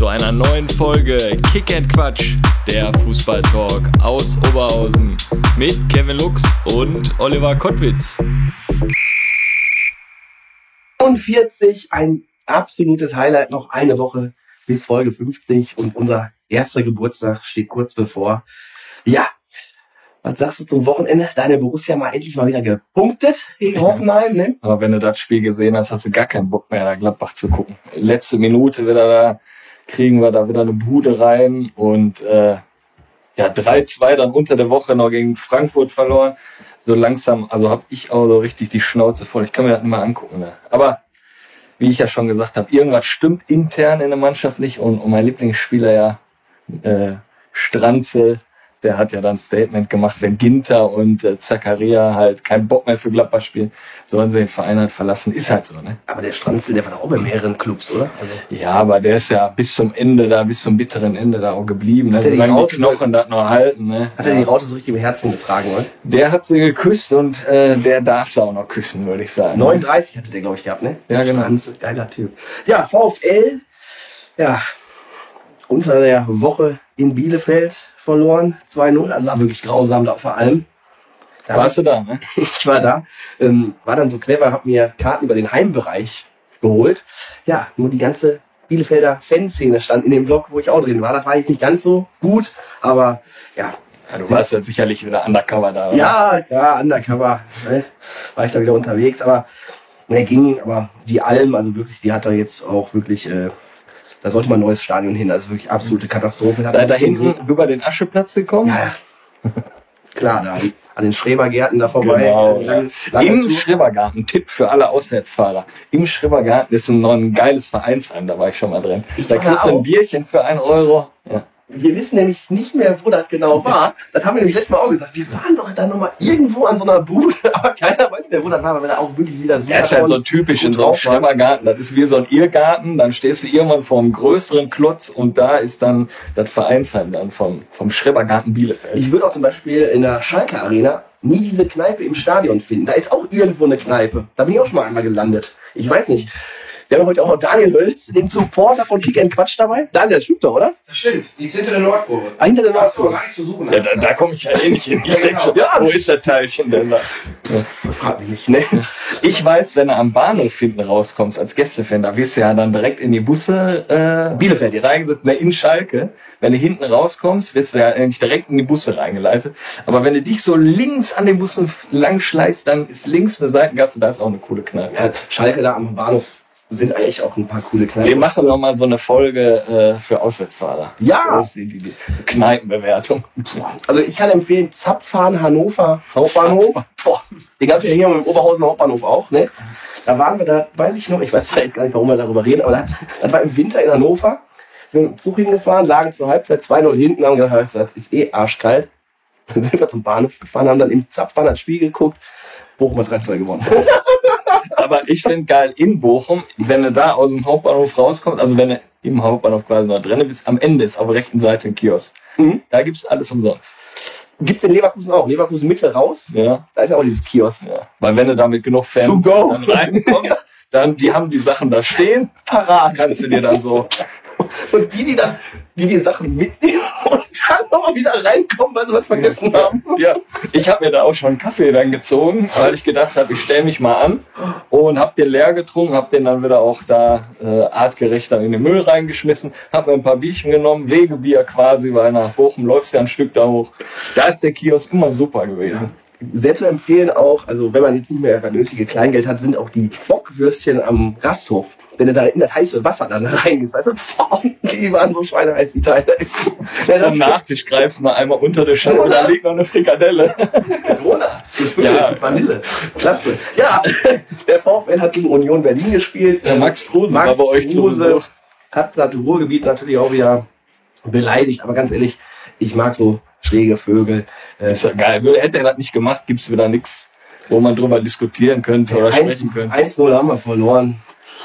Zu einer neuen Folge Kick and Quatsch, der Fußballtalk aus Oberhausen mit Kevin Lux und Oliver Kottwitz. 45, ein absolutes Highlight, noch eine Woche bis Folge 50 und unser erster Geburtstag steht kurz bevor. Ja, was sagst du zum Wochenende? Deine Borussia mal endlich mal wieder gepunktet gegen Hoffenheim, ne? Aber wenn du das Spiel gesehen hast, hast du gar keinen Bock mehr, da Gladbach zu gucken. Letzte Minute wieder da, kriegen wir da wieder eine Bude rein und äh, ja, 3-2 dann unter der Woche noch gegen Frankfurt verloren. So langsam, also habe ich auch so richtig die Schnauze voll. Ich kann mir das nicht mal angucken. Ne? Aber wie ich ja schon gesagt habe, irgendwas stimmt intern in der Mannschaft nicht und, und mein Lieblingsspieler ja äh, Stranzel, der hat ja dann ein Statement gemacht, wenn Ginter und äh, Zakaria halt keinen Bock mehr für Gladbach spielen, sollen sie den Verein halt verlassen. Ist halt so, ne? Aber der Stranzel, der war doch auch bei mehreren Clubs, oder? Also, Ja, aber der ist ja bis zum Ende da, bis zum bitteren Ende da auch geblieben. Ne? Hat er die Raute die Knochen das noch halten, ne? hat er die Raute so richtig im Herzen getragen, oder? Der hat sie geküsst und äh, der darf sie auch noch küssen, würde ich sagen. 39 hatte der, glaube ich, gehabt, ne? Ja, genau. Stranzel, geiler Typ. Ja, VfL, ja, unter der Woche in Bielefeld verloren, 2-0, also war wirklich grausam da vor allem. Da Warst du da, ne? ich war da, ähm, war dann so clever, habe mir Karten über den Heimbereich geholt. Ja, nur die ganze Bielefelder Fanszene stand in dem Blog, wo ich auch drin war. Das war jetzt nicht ganz so gut, aber ja. Ja, du warst ja sicherlich wieder undercover da, oder? Ja, ja, undercover. Ne? War ich da wieder unterwegs, aber ne, ging, aber die Alm, also wirklich, die hat da jetzt auch wirklich, äh, da sollte mal ein neues Stadion hin, also wirklich absolute Katastrophe. Da, da hinten über den Ascheplatz gekommen? Ja. Klar, da an- den Schrebergärten da vorbei. Genau. Lang- lange Im Tour. Schrebergarten, Tipp für alle Auswärtsfahrer. Im Schrebergarten ist ein, ein geiles Vereinsheim, da war ich schon mal drin. Ich Da kriegst du ein. Bierchen für einen Euro. Ja. Wir wissen nämlich nicht mehr, wo das genau war. Das haben wir nämlich letztes Mal auch gesagt. Wir waren doch dann nochmal irgendwo an so einer Bude, aber keiner weiß mehr, wo das war, weil wir da auch wirklich wieder so Ja, ist halt so typisch in so einem. Schrebergarten. Das ist wie so ein Irrgarten. Dann stehst du irgendwann vor einem größeren Klotz und da ist dann das Vereinsheim dann vom, vom Schrebergarten Bielefeld. Ich würde auch zum Beispiel in der Schalke Arena nie diese Kneipe im Stadion finden. Da ist auch irgendwo eine Kneipe. Da bin ich auch schon mal einmal gelandet. Ich weiß nicht. Wir haben heute auch noch Daniel Hölz, den Supporter von Kick and Quatsch dabei. Daniel, das stimmt doch, oder? Das stimmt, die ist hinter der Nordkurve. Ah, hinter der Nordkurve. gar nichts zu suchen. Ja, da, da komme ich ja eh nicht hin. Ich Ja, genau. schon, Ja. wo ist der Teilchen denn da? Frag mich nicht, ne? Ich weiß, wenn du am Bahnhof hinten rauskommst als Gästefan, da wirst du ja dann direkt in die Busse äh, Bielefeld jetzt. reingesetzt, ne, in Schalke. Wenn du hinten rauskommst, wirst du ja eigentlich direkt in die Busse reingeleitet. Aber wenn du dich so links an den Bussen lang schleißt, dann ist links eine Seitengasse, da ist auch eine coole Kneipe. Ja, Schalke da am Bahnhof sind eigentlich auch ein paar coole Kneipen. Wir machen noch mal so eine Folge äh, für Auswärtsfahrer. Ja. Das ist die, die, die Kneipenbewertung. Also ich kann empfehlen, Zapfhahn Hannover Hauptbahnhof. Boah, den gab es ja hier im Oberhausen Hauptbahnhof auch, ne? Da waren wir da, weiß ich noch, ich weiß zwar jetzt gar nicht, warum wir darüber reden, aber das, das war im Winter in Hannover. Sind mit dem Zug hingefahren, lagen zur Halbzeit 2-0 hinten, haben gedacht, das ist eh arschkalt. Dann sind wir zum Bahnhof gefahren, haben dann im Zapfhahn das Spiel geguckt. Bochum hat 3-2 gewonnen. Aber ich finde geil in Bochum, wenn du da aus dem Hauptbahnhof rauskommst, also wenn du im Hauptbahnhof quasi noch drin bist, am Ende ist auf der rechten Seite ein Kiosk. Mhm. Da gibt's alles umsonst. Gibt's in Leverkusen auch. Leverkusen Mitte raus, Ja, da ist ja auch dieses Kiosk. ja. Weil wenn du da mit genug Fans dann reinkommst, dann die haben die Sachen da stehen, Parat. kannst du dir dann so. Und die, die dann, die die Sachen mitnehmen und dann nochmal wieder reinkommen, weil sie was vergessen haben. Ja, ich habe mir da auch schon einen Kaffee dann gezogen, weil ich gedacht habe, ich stelle mich mal an und habe den leer getrunken, habe den dann wieder auch da äh, artgerecht dann in den Müll reingeschmissen, habe mir ein paar Bierchen genommen, Wegebier quasi, weil nach Bochum läufst ja ein Stück da hoch. Da ist der Kiosk immer super gewesen. Sehr zu empfehlen auch, also wenn man jetzt nicht mehr das nötige Kleingeld hat, sind auch die Bockwürstchen am Rasthof. Wenn du da in das heiße Wasser dann reingehst, weißt du, die waren so schweineheiß, die Teile. Zum Nachtisch greifst mal einmal unter der Scheibe, da liegt noch eine Frikadelle. Donuts. Ja. Ja. Vanille. Klasse. Ja, der VfL hat gegen Union Berlin gespielt. Der Max Kruse Max war bei euch zu Kruse Besuch. hat das Ruhrgebiet natürlich auch wieder beleidigt. Aber ganz ehrlich, ich mag so schräge Vögel. Äh, Ist ja geil. Hätte er das nicht gemacht, gibt's wieder nix wo man drüber diskutieren könnte oder 1 sprechen könnte. 1-0 haben wir verloren.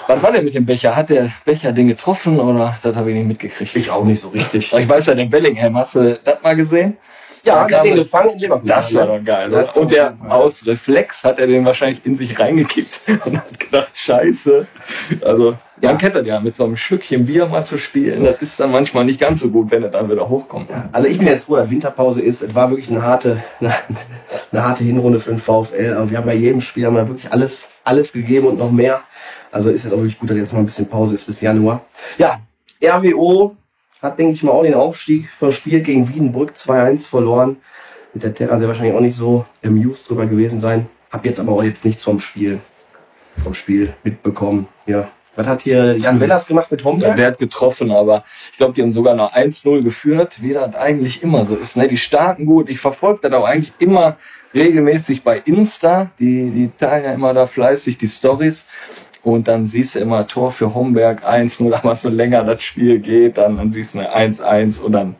Was war denn mit dem Becher? Hat der Becher den getroffen oder das habe ich nicht mitgekriegt? Ich auch nicht so richtig. Ich weiß ja, den Bellingham, hast du das mal gesehen? Ja, hat kam den gefangen in Leverkusen. Das war doch geil. Ja, Oder? Und der aus Reflex hat er den wahrscheinlich in sich reingekickt und hat gedacht, scheiße. Also, Ja. man kennt das ja, mit so einem Stückchen Bier mal zu spielen, das ist dann manchmal nicht ganz so gut, wenn er dann wieder hochkommt. Also ich bin jetzt froh, dass Winterpause ist. Es war wirklich eine harte, eine, eine harte Hinrunde für den VfL. Aber wir haben bei jedem Spiel haben wir wirklich alles, alles gegeben und noch mehr. Also ist jetzt auch wirklich gut, dass jetzt mal ein bisschen Pause ist bis Januar. Ja, RWO hat, denke ich mal, auch den Aufstieg verspielt gegen Wiedenbrück 2-1 verloren. Mit der Terra sehr wahrscheinlich auch nicht so amused drüber gewesen sein. Hab jetzt aber auch jetzt nichts vom Spiel, vom Spiel mitbekommen. Ja. Was hat hier Jan Wellers gemacht mit Ja, Homberg? der hat getroffen, aber ich glaube, die haben sogar noch 1-0 geführt, wie das eigentlich immer so ist. Ne? Die starten gut. Ich verfolge das auch eigentlich immer regelmäßig bei Insta. Die, die teilen ja immer da fleißig die Stories. Und dann siehst du immer Tor für Homberg 1-0, aber so länger das Spiel geht, dann, dann siehst du eine 1-1 und dann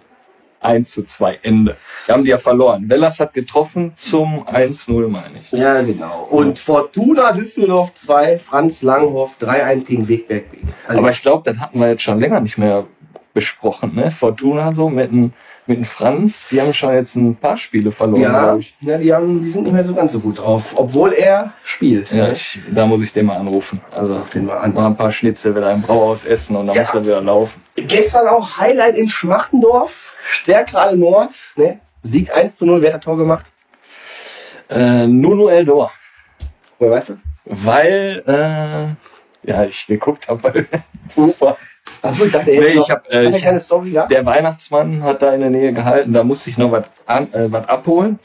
1 zu 2 Ende. Da haben die ja verloren. Wellers hat getroffen zum 1-0, meine ich. Ja, genau. Und Fortuna Düsseldorf 2, Franz Langhoff 3-1 gegen Wegberg. Also, Aber ich glaube, das hatten wir jetzt schon länger nicht mehr besprochen, ne? Fortuna so mit dem, mit dem Franz, die haben schon jetzt ein paar Spiele verloren, ja, glaube ich. ja die, haben, die sind nicht mehr so ganz so gut drauf, obwohl er spielt. Ja, ne? ich, da muss ich den mal anrufen. Also Ruf den mal an. mal ein paar Schnitzel wieder im Brauhaus essen und dann Ja. muss er wieder laufen. Gestern auch Highlight in Schmachtendorf, Stärkrade Nord, ne? Sieg 1 zu 0, wer hat das Tor gemacht? Äh, Nuno Eldor, Woher weißt du? weil äh, ja ich geguckt habe. Ufer. Achso, ich dachte, Nee, ich hab, äh, ich- keine Story gehabt? Der Weihnachtsmann hat da in der Nähe gehalten, da musste ich noch was äh, was abholen.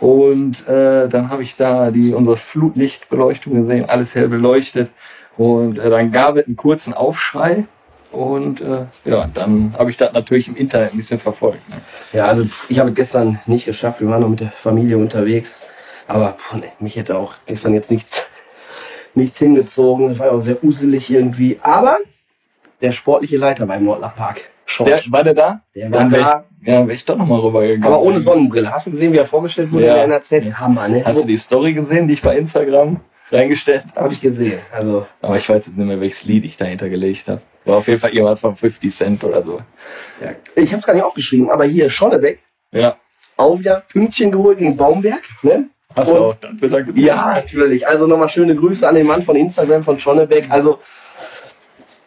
Und äh, dann habe ich da die unsere Flutlichtbeleuchtung gesehen, alles hell beleuchtet. Und äh, dann gab es einen kurzen Aufschrei. Und äh, ja, dann habe ich das natürlich im Internet ein bisschen verfolgt. Ne? Ja, also ich habe es gestern nicht geschafft. Wir waren noch mit der Familie unterwegs. Aber puh, nee, mich hätte auch gestern jetzt nichts, nichts hingezogen. Es war ja auch sehr uselig irgendwie. Aber der sportliche Leiter beim Nordler Park, Der, war der da? der war Dann wäre da. ich, ja, wär ich doch nochmal rübergegangen. Aber ohne Sonnenbrille. Hast du gesehen, wie er vorgestellt wurde Ja. in der NRZ? Hammer, ne? Hast du die Story gesehen, die ich bei Instagram reingestellt habe? Habe ich gesehen. Also, Aber ich weiß jetzt nicht mehr, welches Lied ich dahinter gelegt habe. War auf jeden Fall irgendwas von 50 Cent oder so. ja. ich habe es gar nicht aufgeschrieben, aber hier Schonnebeck, Ja. auch wieder Pünktchen geholt gegen Baumberg. Ne? Hast du Und- auch dann wieder gesehen? Ja, natürlich. Also nochmal schöne Grüße an den Mann von Instagram von Schonnebeck. Also,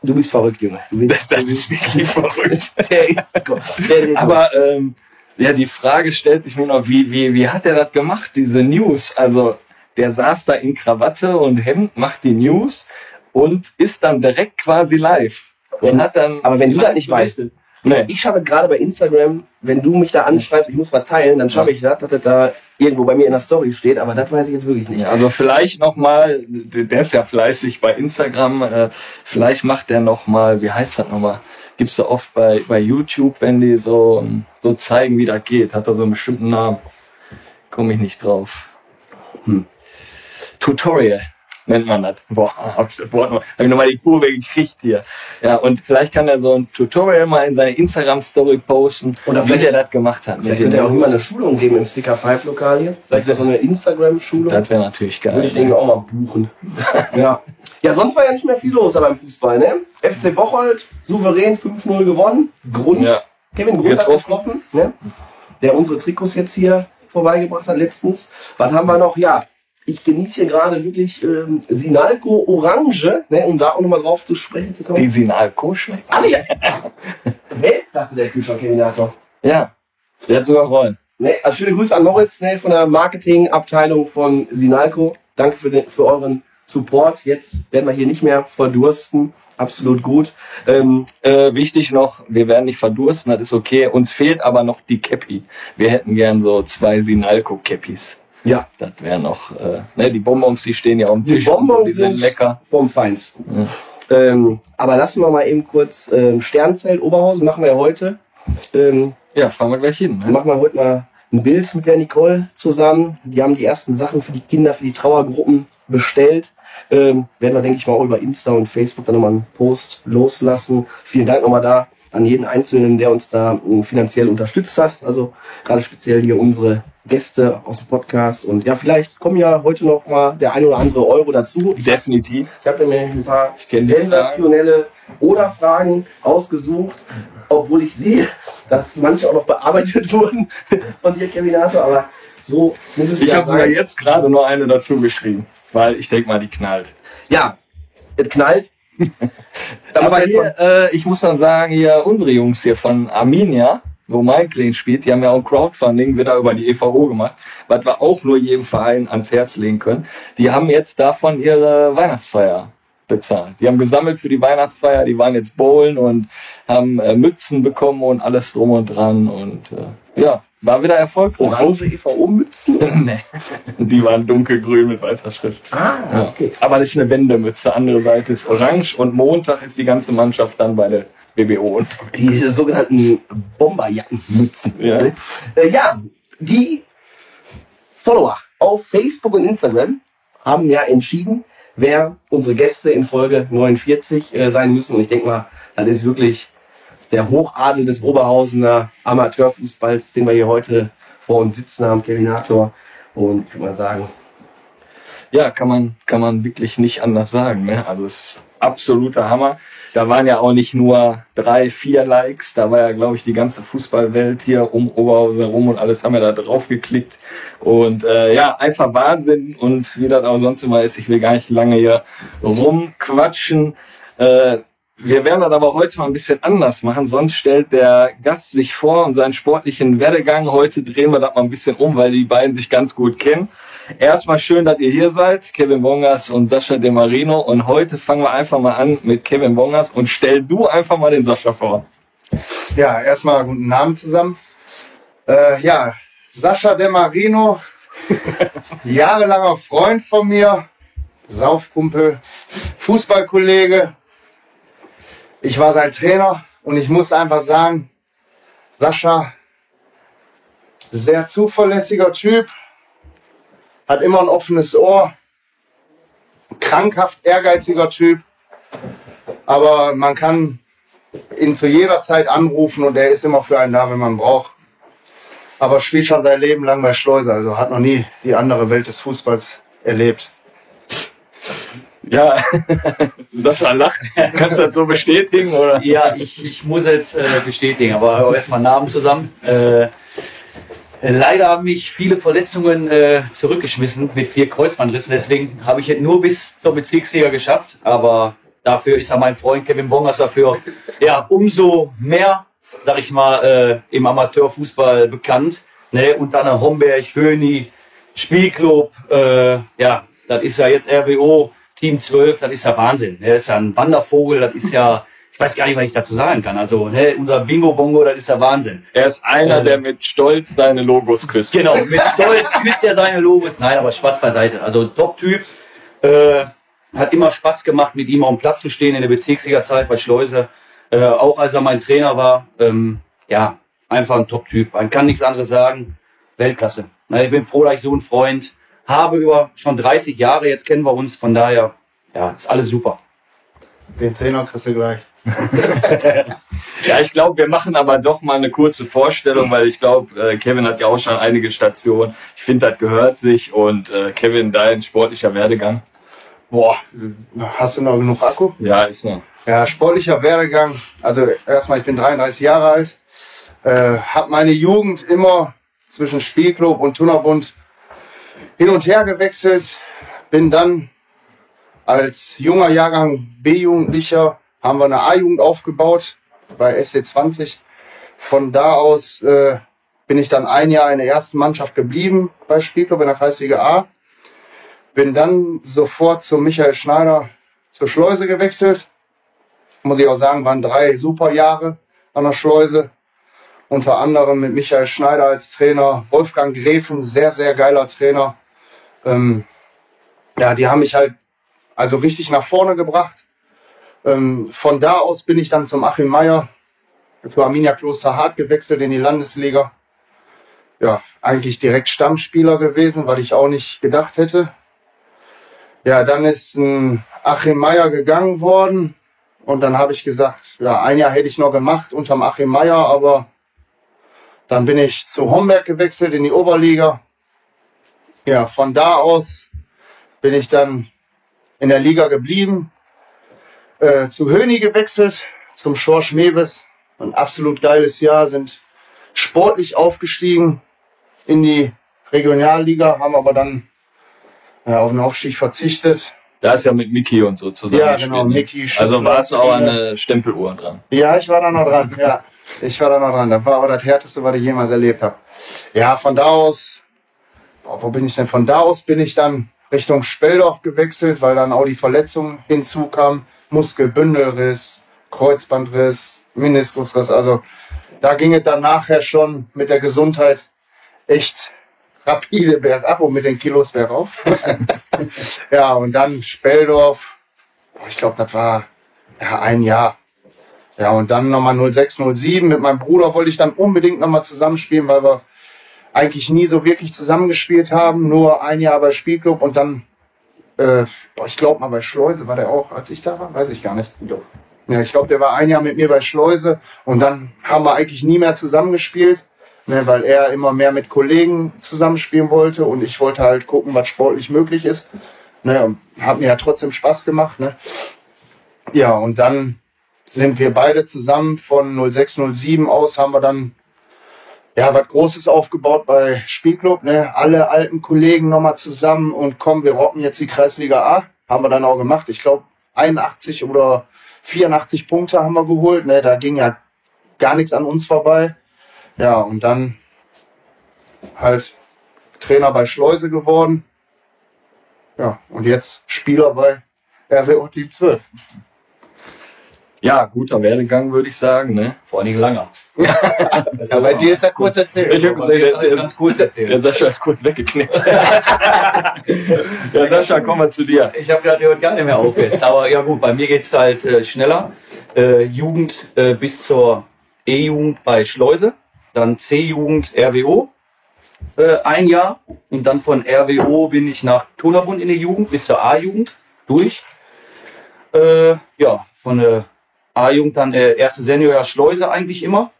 du bist verrückt, Junge. Du bist, Das ist wirklich verrückt. der ist, der ist Aber ähm, ja, die Frage stellt sich mir noch, wie, wie, wie hat er das gemacht, diese News? Also der saß da in Krawatte und Hemd, macht die News und ist dann direkt quasi live. Und hat dann Aber wenn du das nicht weißt. Nee. Ich schaffe gerade bei Instagram, wenn du mich da anschreibst, ich muss was teilen, dann schaffe ich das, dass das da irgendwo bei mir in der Story steht, aber das weiß ich jetzt wirklich nicht. Also vielleicht nochmal, der ist ja fleißig bei Instagram, äh, vielleicht macht der nochmal, wie heißt das nochmal, gibt's da oft bei, bei YouTube, wenn die so, so zeigen, wie das geht, hat er so einen bestimmten Namen. Komme ich nicht drauf. Hm. Tutorial nennt man das. Boah, hab ich noch, hab ich nochmal die Kurve gekriegt hier. Ja, und vielleicht kann er so ein Tutorial mal in seine Instagram-Story posten, Oder wie der das gemacht hat. Vielleicht könnte er auch immer eine. Schulung geben im Sticker 5 Lokal hier. Vielleicht wäre so eine Instagram-Schulung. Das wäre natürlich geil. Würde ich denke auch mal buchen. ja. Ja, sonst war ja nicht mehr viel los da beim Fußball, ne? FC Bocholt, souverän 5-0 gewonnen. Grund, Ja. Kevin Grund hat getroffen, ne? Der unsere Trikots jetzt hier vorbeigebracht hat letztens. Was haben wir noch? Ja, ich genieße hier gerade wirklich ähm, Sinalco Orange, ne? Um da auch nochmal drauf zu sprechen zu kommen. Die Sinalco schmeckt. Ah, ja. Weltklasse der Kühlschrank-Terminator. Ja, der hat sogar Rollen. Ne, also schöne Grüße an Moritz ne, von der Marketingabteilung von Sinalco. Danke für, den, für euren Support. Jetzt werden wir hier nicht mehr verdursten. Absolut gut. Ähm, Äh, wichtig noch, wir werden nicht verdursten, das ist okay. Uns fehlt aber noch die Cappy. Wir hätten gern so zwei Sinalco-Cappys. Ja, Das wäre noch, äh, ne, die Bonbons, die stehen ja auf dem die Tisch. und so, Bonbons die sind lecker. vom Feinsten. Ja. Ähm, aber lassen wir mal eben kurz ähm, Sternzelt Oberhausen machen wir ja heute. Ähm, Ja, fahren wir gleich hin. Ne? machen wir heute mal ein Bild mit der Nicole zusammen. Die haben die ersten Sachen für die Kinder, für die Trauergruppen bestellt. Ähm, werden wir, denke ich mal, auch über Insta und Facebook dann nochmal einen Post loslassen. Vielen Dank nochmal da an jeden Einzelnen, der uns da äh, finanziell unterstützt hat. Also gerade speziell hier unsere Gäste aus dem Podcast. Und ja, vielleicht kommen ja heute noch mal der ein oder andere Euro dazu. Ich, Definitiv. ich habe mir ein paar sensationelle Oder-Fragen ausgesucht, obwohl ich sehe, dass manche auch noch bearbeitet wurden von dir, Kevinator. Aber so muss es Ich ja habe sogar jetzt gerade noch eine dazu geschrieben, weil ich denke mal, die knallt. Ja, es knallt. Da Aber hier, äh, ich muss dann sagen, hier unsere Jungs hier von Arminia, wo mein Clean spielt, die haben ja auch ein Crowdfunding wieder über die EVO gemacht, was wir auch nur jedem Verein ans Herz legen können. Die haben jetzt davon ihre Weihnachtsfeier bezahlt. Die haben gesammelt für die Weihnachtsfeier, die waren jetzt bowlen und haben äh, Mützen bekommen und alles drum und dran und äh, ja, war wieder erfolgreich. Orange EVO-Mützen? nee, die waren dunkelgrün mit weißer Schrift. Ah, Ja. okay. Aber das ist eine Wendemütze. Andere Seite ist orange und Montag ist die ganze Mannschaft dann bei der BBO. Diese sogenannten Bomberjackenmützen. Ja. Äh, ja, die Follower auf Facebook und Instagram haben ja entschieden, wer unsere Gäste in Folge 49 äh, sein müssen. Und ich denke mal, das ist wirklich der Hochadel des Oberhausener Amateurfußballs, den wir hier heute vor uns sitzen haben, Kevinator. Und ich würde mal sagen, ja, kann man, kann man wirklich nicht anders sagen. Ne? Also es ist absoluter Hammer. Da waren ja auch nicht nur drei, vier Likes, da war ja, glaube ich, die ganze Fußballwelt hier um Oberhausen herum und alles haben wir da drauf geklickt. Und äh, ja, einfach Wahnsinn. Und wie das auch sonst immer ist, ich will gar nicht lange hier rumquatschen. Äh, wir werden das aber heute mal ein bisschen anders machen. Sonst stellt der Gast sich vor und seinen sportlichen Werdegang. Heute drehen wir das mal ein bisschen um, weil die beiden sich ganz gut kennen. Erstmal schön, dass ihr hier seid, Kevin Bongas und Sascha De Marino. Und heute fangen wir einfach mal an mit Kevin Bongas und stell du einfach mal den Sascha vor. Ja, erstmal guten Abend zusammen. Äh, ja, Sascha De Marino, jahrelanger Freund von mir, Saufkumpel, Fußballkollege. Ich war sein Trainer und ich muss einfach sagen, Sascha, sehr zuverlässiger Typ, hat immer ein offenes Ohr, krankhaft ehrgeiziger Typ, aber man kann ihn zu jeder Zeit anrufen und er ist immer für einen da, wenn man braucht. Aber spielt schon sein Leben lang bei Schleuse, also hat noch nie die andere Welt des Fußballs erlebt. Ja, Sascha lacht. Kannst du das so bestätigen? Oder? Ja, ich, ich muss jetzt äh, bestätigen, aber erstmal Namen zusammen. Äh, leider haben mich viele Verletzungen äh, zurückgeschmissen mit vier Kreuzbandrissen, deswegen habe ich es nur bis zur Bezirksliga geschafft, aber dafür ist ja mein Freund Kevin Bongers dafür ja umso mehr, sag ich mal, äh, im Amateurfußball bekannt. Ne? Unter anderem Homberg, Höni, Spielclub, äh, ja, das ist ja jetzt RWO, Team 12, das ist ja Wahnsinn. Er ist ja ein Wandervogel, das ist ja, ich weiß gar nicht, was ich dazu sagen kann. Also, ne, unser Bingo-Bongo, das ist ja Wahnsinn. Er ist einer, der mit Stolz seine Logos küsst. Genau, mit Stolz küsst er seine Logos. Nein, aber Spaß beiseite. Also Top-Typ. Äh, hat immer Spaß gemacht, mit ihm auf dem Platz zu stehen in der Bezirksliga-Zeit bei Schleuse. Äh, auch als er mein Trainer war. Ähm, ja, einfach ein Top-Typ. Man kann nichts anderes sagen. Weltklasse. Na, ich bin froh, dass ich so einen Freund habe über schon 30 Jahre. Jetzt kennen wir uns. Von daher, ja, ist alles super. Den Zehner kriegst du gleich. Ja, ich glaube, wir machen aber doch mal eine kurze Vorstellung, weil ich glaube, äh, Kevin hat ja auch schon einige Stationen. Ich finde, das gehört sich. Und äh, Kevin, dein sportlicher Werdegang? Boah, hast du noch genug Akku? Ja, ist noch. Ja, sportlicher Werdegang. Also erstmal, ich bin 33 Jahre alt, äh, habe meine Jugend immer zwischen Spielclub und Turnerbund hin und her gewechselt. Bin dann als junger Jahrgang B-Jugendlicher haben wir eine A-Jugend aufgebaut bei SC20. Von da aus äh, bin ich dann ein Jahr in der ersten Mannschaft geblieben bei Spielclub in der Kreisliga A. Bin dann sofort zu Michael Schneider zur Schleuse gewechselt muss ich auch sagen, waren drei super Jahre an der Schleuse. Unter anderem mit Michael Schneider als Trainer, Wolfgang Gräfen, sehr, sehr geiler Trainer. Ähm, ja, die haben mich halt also richtig nach vorne gebracht. Ähm, von da aus bin ich dann zum Achim Meyer, zu Arminia Kloster Hart gewechselt in die Landesliga. Ja, eigentlich direkt Stammspieler gewesen, weil ich auch nicht gedacht hätte. Ja, dann ist ein Achim Meyer gegangen worden Und dann habe ich gesagt, ja, ein Jahr hätte ich noch gemacht unterm Achim Meyer, aber dann bin ich zu Homberg gewechselt in die Oberliga. Ja, von da aus bin ich dann in der Liga geblieben, äh, zu Höni gewechselt, zum Schorsch Mewes. Ein absolut geiles Jahr, sind sportlich aufgestiegen in die Regionalliga, haben aber dann ja, auf den Aufstieg verzichtet. Da ist ja mit Mickey und so zusammen. Ja, genau, ne? Mickey, Also warst du auch an der Stempeluhr dran. Ja, ich war da noch dran, ja. Ich war da noch dran. Das war aber das Härteste, was ich jemals erlebt habe. Ja, von da aus, boah, wo bin ich denn? Von da aus bin ich dann Richtung Speldorf gewechselt, weil dann auch die Verletzung hinzukam. Muskelbündelriss, Kreuzbandriss, Meniskusriss. Also da ging es dann nachher schon mit der Gesundheit echt rapide bergab und mit den Kilos bergauf. ja, und dann Speldorf. Ich glaube, das war ja ein Jahr. Ja, und dann nochmal 06, 07. Mit meinem Bruder wollte ich dann unbedingt nochmal zusammenspielen, weil wir eigentlich nie so wirklich zusammengespielt haben. Nur ein Jahr bei Spielclub und dann, äh, boah, ich glaube mal bei Schleuse war der auch, als ich da war, weiß ich gar nicht. Ja, ich glaube, der war ein Jahr mit mir bei Schleuse und dann haben wir eigentlich nie mehr zusammengespielt, ne, weil er immer mehr mit Kollegen zusammenspielen wollte und ich wollte halt gucken, was sportlich möglich ist. Ne, und hat mir ja trotzdem Spaß gemacht. Ne. Ja, und dann sind wir beide zusammen von 0607 aus, haben wir dann ja was Großes aufgebaut bei Spielclub, ne? Alle alten Kollegen nochmal zusammen und komm, wir rocken jetzt die Kreisliga A. Haben wir dann auch gemacht. Ich glaube 81 oder 84 Punkte haben wir geholt, ne? Da ging ja gar nichts an uns vorbei. Ja, und dann halt Trainer bei Schleuse geworden. Ja, und jetzt Spieler bei RWO Team 12. Ja, guter Werdegang, würde ich sagen. Ne? Vor allen Dingen langer. Ja, bei dir ist ja kurz erzählt. Ich habe gesehen, der, der, ganz kurz der erzählt. Sascha ist kurz weggeknickt. ja, Sascha, komm mal zu dir. Ich habe gerade hört gar nicht mehr auf jetzt. Aber ja gut, bei mir geht's halt äh, schneller. Äh, Jugend äh, bis zur E-Jugend bei Schleuse, dann C-Jugend RWO äh, ein Jahr und dann von RWO bin ich nach Turnerbund in die Jugend bis zur A-Jugend durch. Äh, ja, von der A-Jugend dann äh, erste Seniorjahr Schleuse eigentlich immer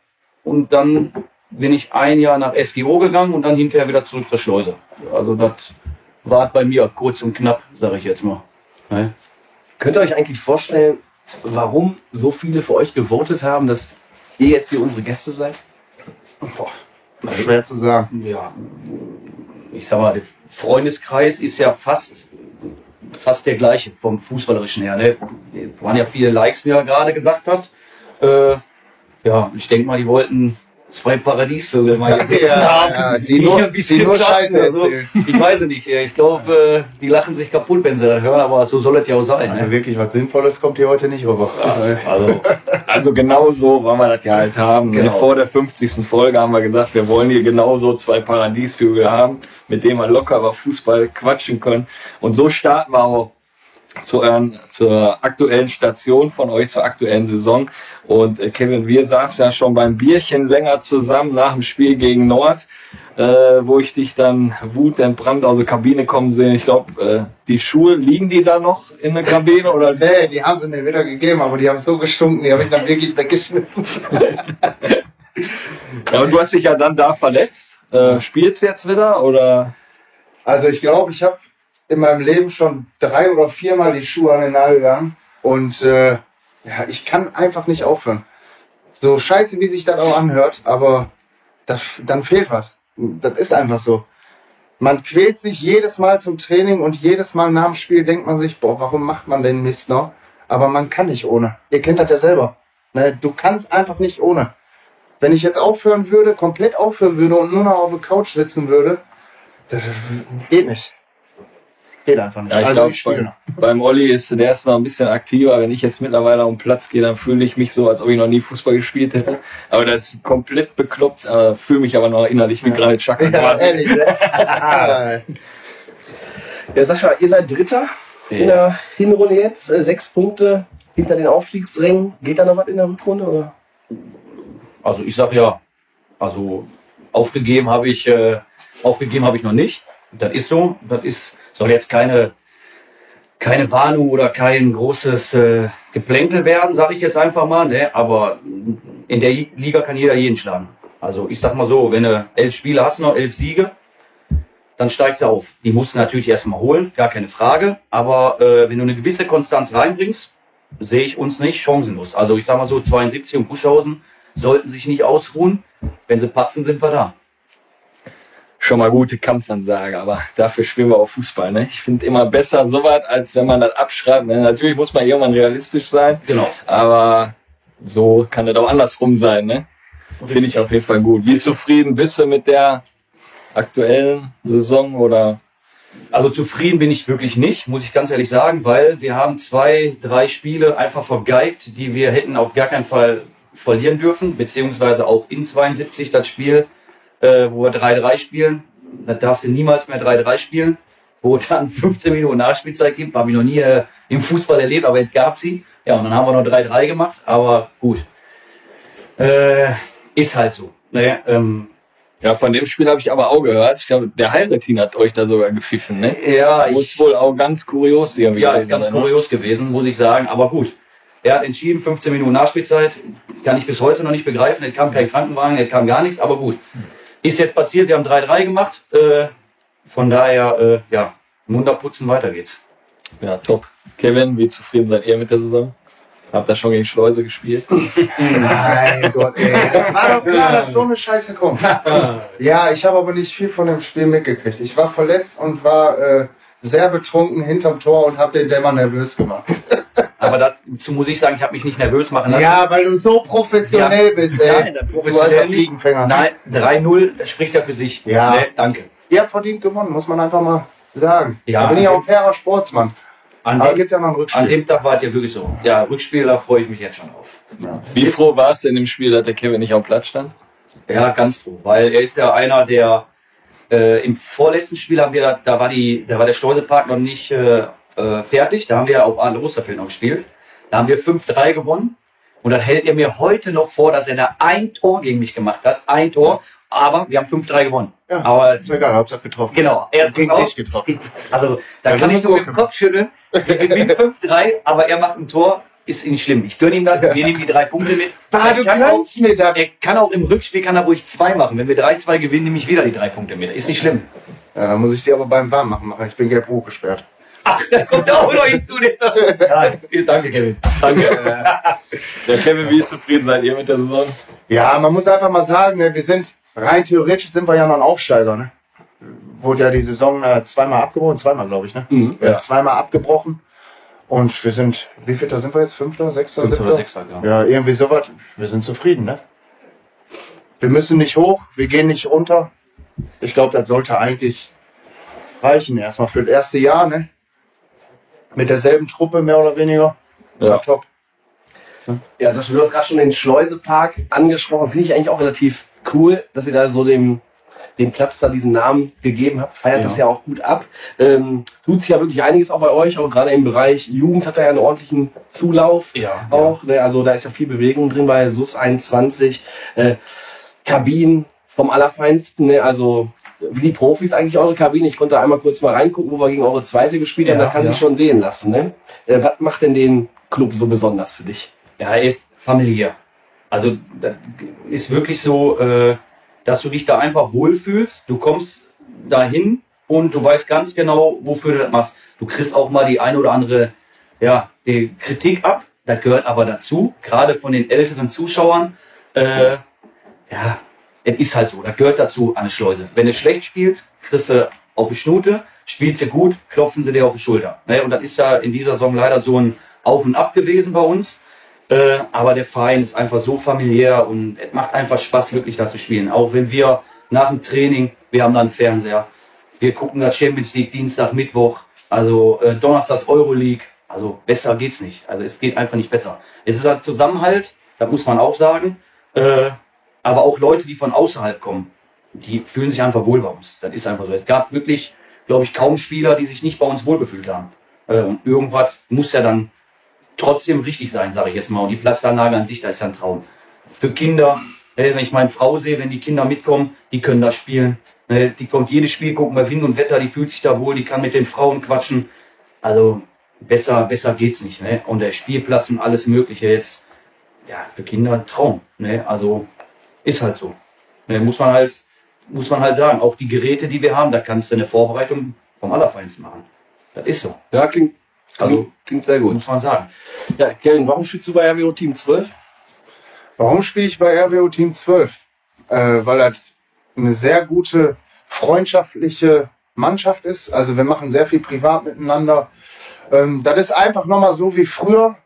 und dann bin ich ein Jahr nach SGO gegangen und dann hinterher wieder zurück zur Schleuse. Also das war bei mir kurz und knapp, sage ich jetzt mal. Ne? Könnt ihr euch eigentlich vorstellen, warum so viele für euch gewotet haben, dass ihr jetzt hier unsere Gäste seid? Boah, schwer zu sagen. ja, ich sag mal, der Freundeskreis ist ja fast, fast der gleiche vom Fußballerischen her. Ne? Waren ja viele Likes, wie er gerade gesagt hat. Äh, ja, ich denke mal, die wollten zwei Paradiesvögel mal sitzen Ja, haben. ja, die nur- ein bisschen die nur Scheiße oder so. erzählen. Ich weiß es nicht. Ich glaube, äh, die lachen sich kaputt, wenn sie das hören, aber so soll es ja auch sein. Also Ne? wirklich was Sinnvolles kommt hier heute nicht rüber. Also, Also genau so wollen wir das ja halt haben. Ne? Genau. Vor der 50. Folge haben wir gesagt, wir wollen hier genauso zwei Paradiesvögel haben, mit denen wir locker über Fußball quatschen können. Und so starten wir auch zu euren, zur aktuellen Station von euch, zur aktuellen Saison. Und äh, Kevin, wir saßen ja schon beim Bierchen länger zusammen nach dem Spiel gegen Nord, äh, wo ich dich dann wutentbrannt aus der Kabine kommen sehen. Ich glaube, äh, die Schuhe, liegen die da noch in der Kabine oder Nee, die haben sie mir wieder gegeben, aber die haben so gestunken, die habe ich dann wirklich weggeschmissen. Ja, und du hast dich ja dann da verletzt. Äh, spielst jetzt wieder oder? Also ich glaube, ich habe in meinem Leben schon drei oder viermal die Schuhe an den Nagel gegangen und äh, ja, ich kann einfach nicht aufhören. So scheiße, wie sich das auch anhört, aber das, dann fehlt was. Das ist einfach so. Man quält sich jedes Mal zum Training und jedes Mal nach dem Spiel denkt man sich, boah, warum macht man den Mist noch? Aber man kann nicht ohne. Ihr kennt das ja selber. Ne? Du kannst einfach nicht ohne. Wenn ich jetzt aufhören würde, komplett aufhören würde und nur noch auf der Couch sitzen würde, das geht nicht. Geht einfach nicht. Ja, ich also glaube, ich spiele beim, noch. beim Olli ist der ist noch ein bisschen aktiver. Wenn ich jetzt mittlerweile auf den Platz gehe, dann fühle ich mich so, als ob ich noch nie Fußball gespielt hätte. Aber das ist komplett bekloppt. Äh, fühle mich aber noch innerlich wie Granit Xhaka Ja, quasi. ehrlich. Ne? Ja, Sascha, ihr seid Dritter in der Hinrunde jetzt. Äh, sechs Punkte hinter den Aufstiegsrängen. Geht da noch was in der Rückrunde? Oder? Also ich sag ja, also aufgegeben habe ich, äh, aufgegeben habe ich noch nicht. Das ist so. Das ist soll jetzt keine keine Warnung oder kein großes äh, Geplänkel werden, sage ich jetzt einfach mal. Ne? Aber in der Liga kann jeder jeden schlagen. Also ich sag mal so, wenn du elf Spiele hast, noch elf Siege, dann steigst du auf. Die musst du natürlich erstmal holen, gar keine Frage. Aber äh, wenn du eine gewisse Konstanz reinbringst, sehe ich uns nicht chancenlos. Also ich sag mal so, 72 und Buschhausen sollten sich nicht ausruhen. Wenn sie patzen, sind wir da. Schon mal gute Kampfansage, aber dafür spielen wir auch Fußball. Ne? Ich finde immer besser sowas, als wenn man das abschreibt. Ne? Natürlich muss man irgendwann realistisch sein, Genau. aber so kann das auch andersrum sein. Ne? Finde ich auf jeden Fall gut. Wie zufrieden bist du mit der aktuellen Saison oder Also zufrieden bin ich wirklich nicht, muss ich ganz ehrlich sagen, weil wir haben zwei, drei Spiele einfach vergeigt, die wir hätten auf gar keinen Fall verlieren dürfen, beziehungsweise auch in 72 das Spiel, äh, wo wir 3-3 spielen. Da darfst du niemals mehr 3-3 spielen, wo dann 15 Minuten Nachspielzeit gibt. Habe ich noch nie äh, im Fußball erlebt, aber jetzt gab sie. Ja, und dann haben wir noch 3-3 gemacht, aber gut. Äh, ist halt so. Ne? Ähm, ja, von dem Spiel habe ich aber auch gehört. Ich glaube, der Heilretin hat euch da sogar gepfiffen, ne? ja, Muss wohl auch ganz kurios irgendwie Ja, ist ganz sein, ne? kurios gewesen, muss ich sagen. Aber gut. Er hat entschieden, 15 Minuten Nachspielzeit. Kann ich bis heute noch nicht begreifen. Es kam kein Krankenwagen, es kam gar nichts. Aber gut. Ist jetzt passiert. Wir haben 3-3 gemacht. Äh, von daher, äh, ja, Mund abputzen, weiter geht's. Ja, top. Kevin, wie zufrieden seid ihr mit der Saison? Habt ihr schon gegen Schleuse gespielt? Mein Gott, ey. War doch klar, dass so eine Scheiße kommt. Ja, ich habe aber nicht viel von dem Spiel mitgekriegt. Ich war verletzt und war äh, sehr betrunken hinterm Tor und habe den Dämmer nervös gemacht. Aber dazu muss ich sagen, ich habe mich nicht nervös machen lassen. Ja, weil du so professionell Ja. bist, ey. Nein, professionell nicht. Fliegenfänger. Nein, 3-0 spricht ja für sich. Ja. Ne, danke. Ihr habt verdient gewonnen, muss man einfach mal sagen. Ja. Da bin ich auch ein fairer Sportsmann. An Aber dem, gibt ja noch ein Rückspiel. an dem Tag war es ja wirklich so. Ja, Rückspiel, da freue ich mich jetzt schon auf. Wie froh warst du in dem Spiel, dass der Kevin nicht auf dem Platz stand? Ja, ganz froh, weil er ist ja einer, der äh, im vorletzten Spiel haben wir, da, da war die, da war der Schleusepark noch nicht äh, äh, fertig, da haben wir auf Arne Osterfeld noch gespielt. Da haben wir 5-3 gewonnen und dann hält er mir heute noch vor, dass er da ein Tor gegen mich gemacht hat, ein Tor, aber wir haben 5-3 gewonnen. Ja. Aber ist mir egal, Hauptsache getroffen. Genau, er Gegen auch- dich getroffen. Also da Ja, kann ich nur mit dem Kopf schütteln. Wir gewinnen 5-3, aber er macht ein Tor, ist nicht schlimm. Ich gönne ihm das, wir nehmen die drei Punkte mit. Ah, Er du kann auch- kannst mir das. er kann auch im Rückspiel kann er ruhig zwei machen. Wenn wir 3-2 gewinnen, nehme ich wieder die drei Punkte mit. Ist nicht schlimm. Ja, dann muss ich die aber beim Warmmachen machen. Ich bin gelb-rot gesperrt. Ach, da kommt auch noch hinzu. Ja, danke, Kevin. Danke. Der Kevin, wie zufrieden seid ihr mit der Saison? Ja, man muss einfach mal sagen, ne, wir sind rein theoretisch sind wir ja noch ein Aufsteiger. Ne? Wurde ja die Saison äh, zweimal abgebrochen, zweimal glaube ich. Ne? Mhm, ja. Zweimal abgebrochen. Und wir sind, wie viel sind wir jetzt? Fünfter, Sechster, Fünfter Siebter? oder Sechster, ja. Ja, irgendwie sowas. Wir sind zufrieden, ne? Wir müssen nicht hoch, wir gehen nicht runter. Ich glaube, das sollte eigentlich reichen. Erstmal für das erste Jahr, ne? Mit derselben Truppe, mehr oder weniger. Ist Ja. ja top. Ja, Sascha, du hast gerade schon den Schleusepark angesprochen. Finde ich eigentlich auch relativ cool, dass ihr da so dem, dem Platz da diesen Namen gegeben habt. Feiert Ja. das ja auch gut ab. Ähm, tut sich ja wirklich einiges auch bei euch, auch gerade im Bereich Jugend hat er ja einen ordentlichen Zulauf. Ja, auch. Ne? Also da ist ja viel Bewegung drin bei SUS 21. Äh, Kabinen vom Allerfeinsten. Ne? Also wie die Profis eigentlich eure Kabinen. Ich konnte einmal kurz mal reingucken, wo wir gegen eure zweite gespielt haben. Ja, da kann ja. sich schon sehen lassen. Ne? Äh, was macht denn den Club so besonders für dich? Ja, er ist familiär. Also das ist wirklich so, äh, dass du dich da einfach wohlfühlst. Du kommst dahin und du weißt ganz genau, wofür du das machst. Du kriegst auch mal die ein oder andere ja, die Kritik ab. Das gehört aber dazu, gerade von den älteren Zuschauern. Äh, ja, es ist halt so, das gehört dazu eine Schleuse. Wenn du schlecht spielst, kriegst du auf die Schnute, spielst du gut, klopfen sie dir auf die Schulter. Ne? Und das ist ja in dieser Saison leider so ein Auf und Ab gewesen bei uns. Äh, aber der Verein ist einfach so familiär und es macht einfach Spaß, wirklich da zu spielen. Auch wenn wir nach dem Training, wir haben da einen Fernseher, wir gucken das Champions League Dienstag, Mittwoch, also äh, Donnerstags Euroleague. Also besser geht's nicht. Also es geht einfach nicht besser. Es ist ein Zusammenhalt, das muss man auch sagen. Äh, aber auch Leute, die von außerhalb kommen, die fühlen sich einfach wohl bei uns. Das ist einfach so. Es gab wirklich, glaube ich, kaum Spieler, die sich nicht bei uns wohlgefühlt haben. Äh, und irgendwas muss ja dann trotzdem richtig sein, sage ich jetzt mal. Und die Platzanlage an sich, da ist ja ein Traum. Für Kinder, äh, wenn ich meine Frau sehe, wenn die Kinder mitkommen, die können da spielen. Äh, die kommt jedes Spiel gucken bei Wind und Wetter, die fühlt sich da wohl, die kann mit den Frauen quatschen. Also besser, besser geht's nicht. Ne? Und der Spielplatz und alles Mögliche jetzt, ja, für Kinder ein Traum. Ne? Also ist halt so. Ne? Muss man halt, muss man halt sagen. Auch die Geräte, die wir haben, da kannst du eine Vorbereitung vom Allerfeinsten machen. Das ist so. Ja, klingt, Also- klingt, sehr gut. Muss man sagen. Ja, Kevin, warum spielst du bei RWO Team 12? Warum spiele ich bei RWO Team 12? Äh, weil das eine sehr gute freundschaftliche Mannschaft ist. Also wir machen sehr viel privat miteinander. Ähm, das ist einfach nochmal so wie früher.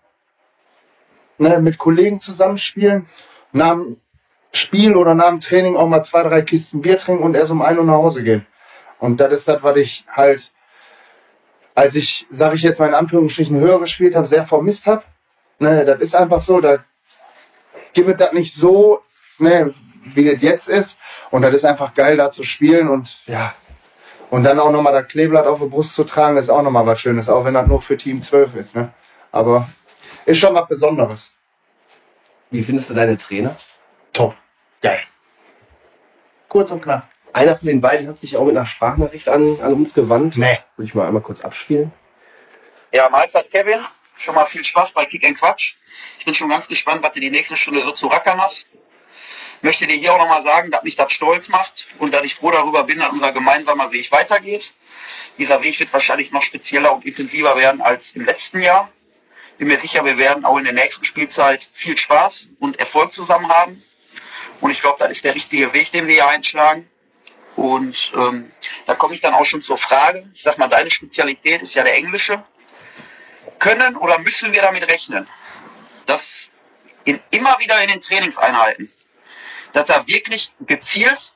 Ne, mit Kollegen zusammenspielen, nach Spiel oder nach dem Training auch mal zwei, drei Kisten Bier trinken und erst um ein Uhr nach Hause gehen. Und das ist das, was ich halt, als ich, sage ich jetzt mal in Anführungsstrichen, höher gespielt habe, sehr vermisst habe. Ne, das ist einfach so, da gibt es das nicht so, ne, wie das jetzt ist. Und das ist einfach geil, da zu spielen und ja. Und dann auch nochmal das Kleeblatt auf der Brust zu tragen, ist auch nochmal was Schönes, auch wenn das nur für Team 12 ist. Ne? Aber ist schon was Besonderes. Wie findest du deine Trainer? Top. Geil. Kurz und knapp. Einer von den beiden hat sich auch mit einer Sprachnachricht an, an uns gewandt. Nee. Würde ich mal einmal kurz abspielen. Ja, Mahlzeit Kevin. Schon mal viel Spaß bei Kick and Quatsch. Ich bin schon ganz gespannt, was du die nächste Stunde so zu rackern hast. Möchte dir hier auch nochmal sagen, dass mich das stolz macht und dass ich froh darüber bin, dass unser gemeinsamer Weg weitergeht. Dieser Weg wird wahrscheinlich noch spezieller und intensiver werden als im letzten Jahr. Bin mir sicher, wir werden auch in der nächsten Spielzeit viel Spaß und Erfolg zusammen haben. Und ich glaube, das ist der richtige Weg, den wir hier einschlagen. Und ähm, da komme ich dann auch schon zur Frage. Ich sag mal, deine Spezialität ist ja der englische können oder müssen wir damit rechnen, dass in, immer wieder in den Trainingseinheiten, dass da wirklich gezielt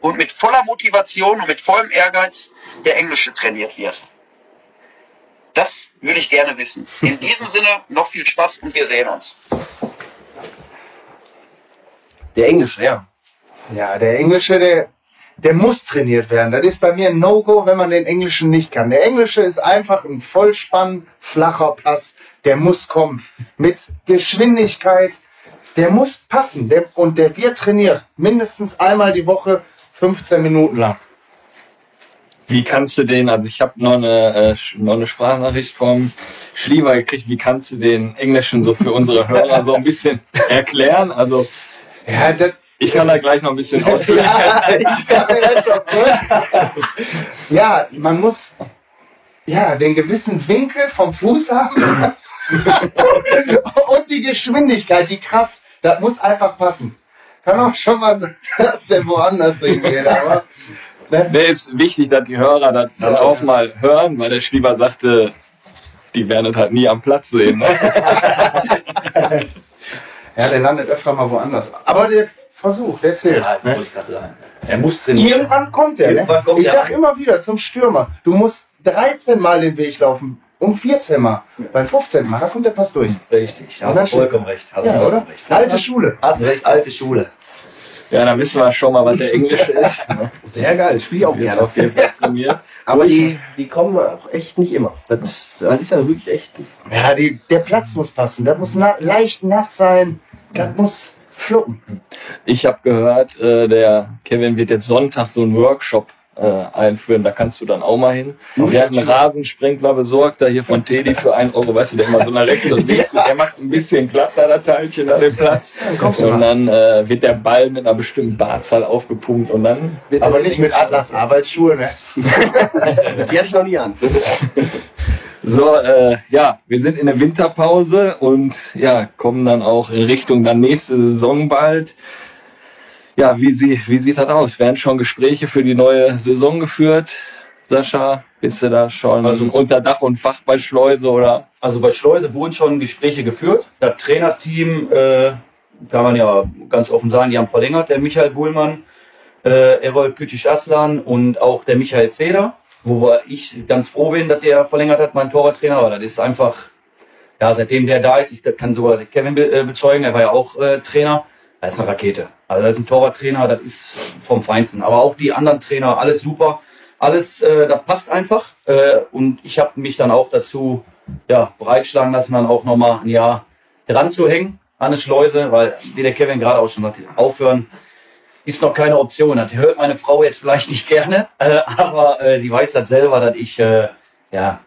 und mit voller Motivation und mit vollem Ehrgeiz der Englische trainiert wird. Das würde ich gerne wissen. In diesem Sinne noch viel Spaß und wir sehen uns. Der Englische, ja. Ja, der Englische, der, der muss trainiert werden. Das ist bei mir ein No-Go, wenn man den Englischen nicht kann. Der Englische ist einfach ein Vollspann, flacher Pass. Der muss kommen. Mit Geschwindigkeit. Der muss passen. Der, und der wird trainiert. Mindestens einmal die Woche, 15 Minuten lang. Wie kannst du den, also ich habe noch eine, äh, noch eine Sprachnachricht vom Schlieber gekriegt, wie kannst du den Englischen so für unsere Hörer so ein bisschen erklären? Also Ja, das, ich kann da gleich noch ein bisschen erzählen. ja, man muss ja den gewissen Winkel vom Fuß haben und die Geschwindigkeit, die Kraft, das muss einfach passen. Kann auch schon mal sein, dass der woanders hingeht, aber ne? Der ist wichtig, dass die Hörer das dann auch mal hören, weil der Schlieber sagte, die werden es halt nie am Platz sehen. Ne? Ja, der landet öfter mal woanders. Aber der Versuch, der zählt. Ja, ne? Er muss trainieren. Irgendwann kommt der. Irgendwann Ne? kommt ich der sag rein. immer wieder zum Stürmer, du musst 13 Mal den Weg laufen, um 14 Mal. Beim 15 Mal, da kommt der Pass durch. Richtig, hast du vollkommen recht. Hast Ja, vollkommen oder? recht. Alte Schule. Hast recht, alte Schule. Ja, dann wissen wir schon mal, was der Englische ist. Ne? Sehr geil, spiele ich auch gerne. auf jeden Fall trainiert. Aber die, die kommen auch echt nicht immer. Das ist, das ist ja wirklich echt. Ja, die, der Platz muss passen. Das muss na, leicht nass sein. Das muss fluppen. Ich habe gehört, äh, der Kevin wird jetzt Sonntag so einen Workshop äh, einführen, da kannst du dann auch mal hin. Der hat einen Rasensprengler besorgt, da hier von Teddy für einen Euro, weißt du, der immer so nach rechts und links, der macht ein bisschen glatter, das Teilchen an dem Platz. Und dann äh, wird der Ball mit einer bestimmten Barzahl aufgepumpt und dann wird Aber er- nicht mit Atlas Arbeitsschuhe, ne? Die hatte ich noch nie an. So, äh, ja, wir sind in der Winterpause und ja, kommen dann auch in Richtung dann nächste Saison bald. Ja, wie, sie, wie sieht das aus? Werden schon Gespräche für die neue Saison geführt? Sascha, bist du da schon Also- unter Dach und Fach bei Schleuse oder? Also bei Schleuse wurden schon Gespräche geführt. Das Trainerteam, äh, kann man ja ganz offen sagen, die haben verlängert, der Michael Buhlmann, äh, Errol Kütisch Aslan und auch der Michael Zeder. Wobei ich ganz froh bin, dass der verlängert hat, mein Torwarttrainer, weil das ist einfach, ja, seitdem der da ist, ich kann sogar Kevin be äh, bezeugen, er war ja auch äh, Trainer, das ist eine Rakete. Also das ist ein Torwarttrainer, das ist vom Feinsten. Aber auch die anderen Trainer, alles super. Alles, äh, das passt einfach. Äh, und ich habe mich dann auch dazu ja, breitschlagen lassen, dann auch nochmal ein Jahr dran zu hängen an eine Schleuse, weil, wie der Kevin gerade auch schon sagte, aufhören ist noch keine Option. Das hört meine Frau jetzt vielleicht nicht gerne, äh, aber äh, sie weiß das selber, dass ich äh, ja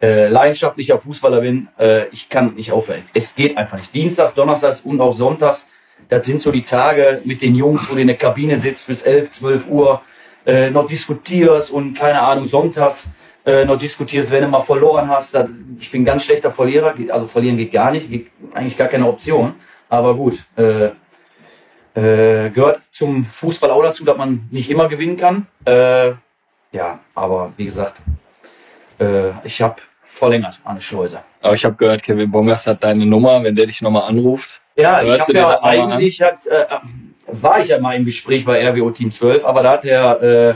äh, leidenschaftlicher Fußballer bin, äh, ich kann nicht aufhören. Es geht einfach nicht. Dienstags, Donnerstags und auch Sonntags, das sind so die Tage mit den Jungs, wo du in der Kabine sitzt bis 11, 12 Uhr, äh, noch diskutierst und keine Ahnung, sonntags äh, noch diskutierst, wenn du mal verloren hast. Dann, ich bin ganz schlechter Verlierer, also verlieren geht gar nicht, geht eigentlich gar keine Option. Aber gut, äh, äh, gehört zum Fußball auch dazu, dass man nicht immer gewinnen kann. Äh, ja, aber wie gesagt, äh, ich habe verlängert an Schleuse. Aber ich habe gehört, Kevin Bongers hat deine Nummer, wenn der dich nochmal anruft. Ja, ich habe ja eigentlich hat, äh, war ich ja mal im Gespräch bei RWO Team 12, aber da hat der äh,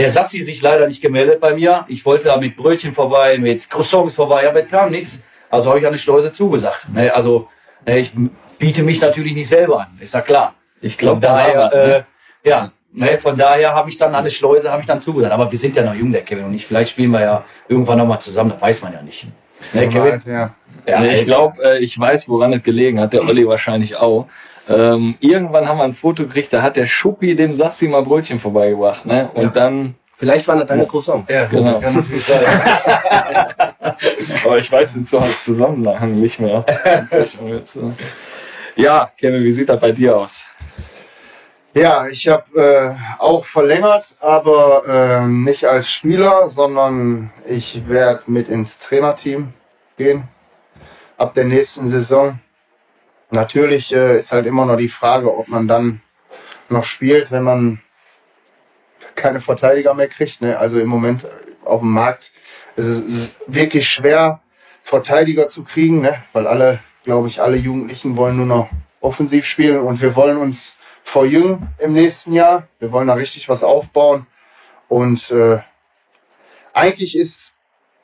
der Sassi sich leider nicht gemeldet bei mir. Ich wollte da mit Brötchen vorbei, mit Croissants vorbei, aber es kam nichts. Also habe ich an die Schleuse zugesagt. Ne, also ne, ich biete mich natürlich nicht selber an, ist ja klar. Ich glaube, war daher, ne? äh, ja, ne, von daher habe ich dann an die Schleuse habe ich dann zugesagt. Aber wir sind ja noch jung, der Kevin und ich. Vielleicht spielen wir ja irgendwann noch mal zusammen, das weiß man ja nicht. Ne, Kevin? Ja. Ja, Nee, ich älter. glaube, äh, ich weiß, woran es gelegen hat. Der Olli wahrscheinlich auch. Ähm, irgendwann haben wir ein Foto gekriegt, da hat der Schuppi dem Sassi mal Brötchen vorbeigebracht. Ne? Und dann, Vielleicht waren das deine Croissants. Ja, Genau. kann natürlich sein. aber ich weiß den Zusammenhang nicht mehr. ja, Kevin, wie sieht das bei dir aus? Ja, ich habe äh, auch verlängert, aber ähm, nicht als Spieler, sondern ich werde mit ins Trainerteam gehen ab der nächsten Saison. Natürlich äh, ist halt immer noch die Frage, ob man dann noch spielt, wenn man keine Verteidiger mehr kriegt. Ne? Also im Moment auf dem Markt ist es wirklich schwer, Verteidiger zu kriegen, ne? weil alle, glaube ich, alle Jugendlichen wollen nur noch offensiv spielen und wir wollen uns verjüngen im nächsten Jahr. Wir wollen da richtig was aufbauen und äh, eigentlich ist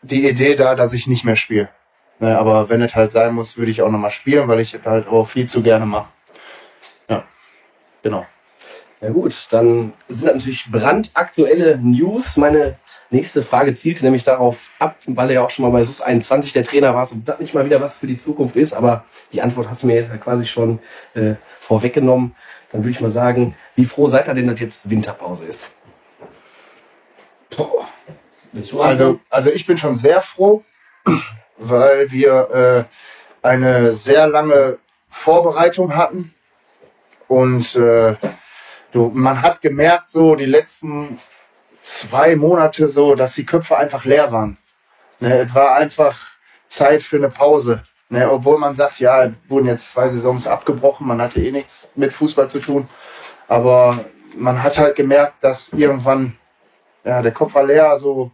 die Idee da, dass ich nicht mehr spiele. Ne, aber wenn es halt sein muss, würde ich auch nochmal spielen, weil ich es halt auch viel zu gerne mache. Ja, genau. Ja gut, dann sind natürlich brandaktuelle News. Meine nächste Frage zielte nämlich darauf ab, weil er ja auch schon mal bei SUS 21 der Trainer war, ob das nicht mal wieder was für die Zukunft ist, aber die Antwort hast du mir quasi schon äh, vorweggenommen. Dann würde ich mal sagen, wie froh seid ihr denn, dass jetzt Winterpause ist? Also, also ich bin schon sehr froh, weil wir äh, eine sehr lange Vorbereitung hatten. Und äh, du, man hat gemerkt, so die letzten zwei Monate so, dass die Köpfe einfach leer waren. Ne, es war einfach Zeit für eine Pause. Ne, obwohl man sagt, ja, wurden jetzt zwei Saisons abgebrochen, man hatte eh nichts mit Fußball zu tun. Aber man hat halt gemerkt, dass irgendwann ja, der Kopf war leer, so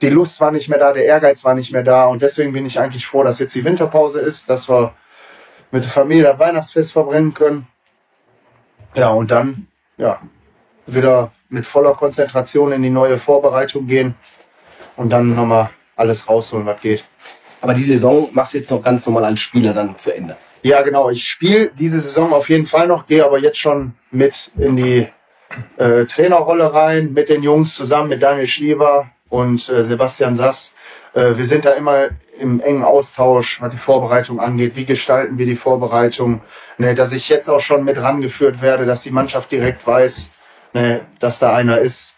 die Lust war nicht mehr da, der Ehrgeiz war nicht mehr da und deswegen bin ich eigentlich froh, dass jetzt die Winterpause ist, dass wir mit der Familie das Weihnachtsfest verbrennen können. Ja, und dann, ja, wieder mit voller Konzentration in die neue Vorbereitung gehen und dann nochmal alles rausholen, was geht. Aber die Saison machst du jetzt noch ganz normal als Spieler dann zu Ende. Ja, genau. Ich spiele diese Saison auf jeden Fall noch, gehe aber jetzt schon mit in die äh, Trainerrolle rein, mit den Jungs zusammen, mit Daniel Schliever und äh, Sebastian Sass. Äh, wir sind da immer im engen Austausch, was die Vorbereitung angeht. Wie gestalten wir die Vorbereitung? Ne, dass ich jetzt auch schon mit rangeführt werde, dass die Mannschaft direkt weiß, ne, dass da einer ist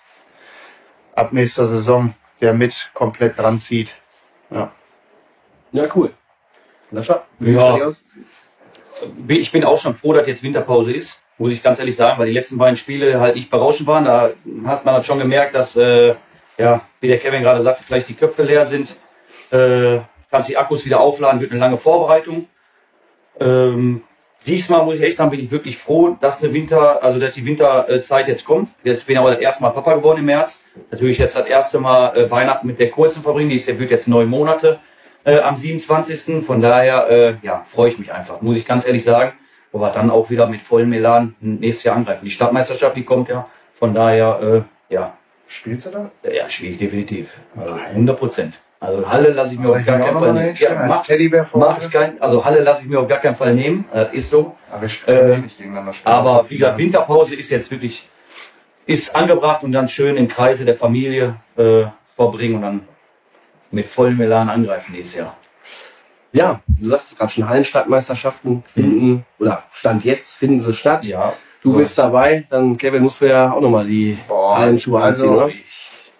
ab nächster Saison, der mit komplett dran zieht. Ja. Ja, cool. Sascha, wie Ja. aus? ich bin auch schon froh, dass jetzt Winterpause ist, muss ich ganz ehrlich sagen, weil die letzten beiden Spiele halt nicht berauschend waren. Da hat man halt schon gemerkt, dass, äh, ja, wie der Kevin gerade sagte, vielleicht die Köpfe leer sind. Äh, kannst die Akkus wieder aufladen, wird eine lange Vorbereitung. Ähm, diesmal muss ich echt sagen, bin ich wirklich froh, dass eine Winter, also dass die Winterzeit jetzt kommt. Jetzt bin ich aber das erste Mal Papa geworden im März. Natürlich jetzt das erste Mal äh, Weihnachten mit der kurzen verbringen. Die wird jetzt neun Monate äh, am 27. Von daher äh, ja, freue ich mich einfach, muss ich ganz ehrlich sagen. Aber dann auch wieder mit vollem Elan nächstes Jahr angreifen. Die Stadtmeisterschaft, die kommt ja. Von daher, äh, ja, Spielst du da? ja, schwierig, definitiv. Also 100 Prozent. Also Halle lasse ich mir Soll auf ich gar keinen Fall nehmen. als mach, mach es kein, also Halle lasse ich mir auf gar keinen Fall nehmen. Das ist so. Aber ich kann Äh, nicht gegeneinander spielen. Aber wie gesagt, Winterpause ist jetzt wirklich, ist angebracht und dann schön im Kreise der Familie äh, verbringen und dann mit vollem Elan angreifen nächstes Jahr. Ja, du sagst es gerade schon, Hallenstadtmeisterschaften finden, oder Stand jetzt finden sie statt. Ja. Du so. bist dabei, dann Kevin musst du ja auch nochmal die Boah, Hallenschuhe also- anziehen, oder?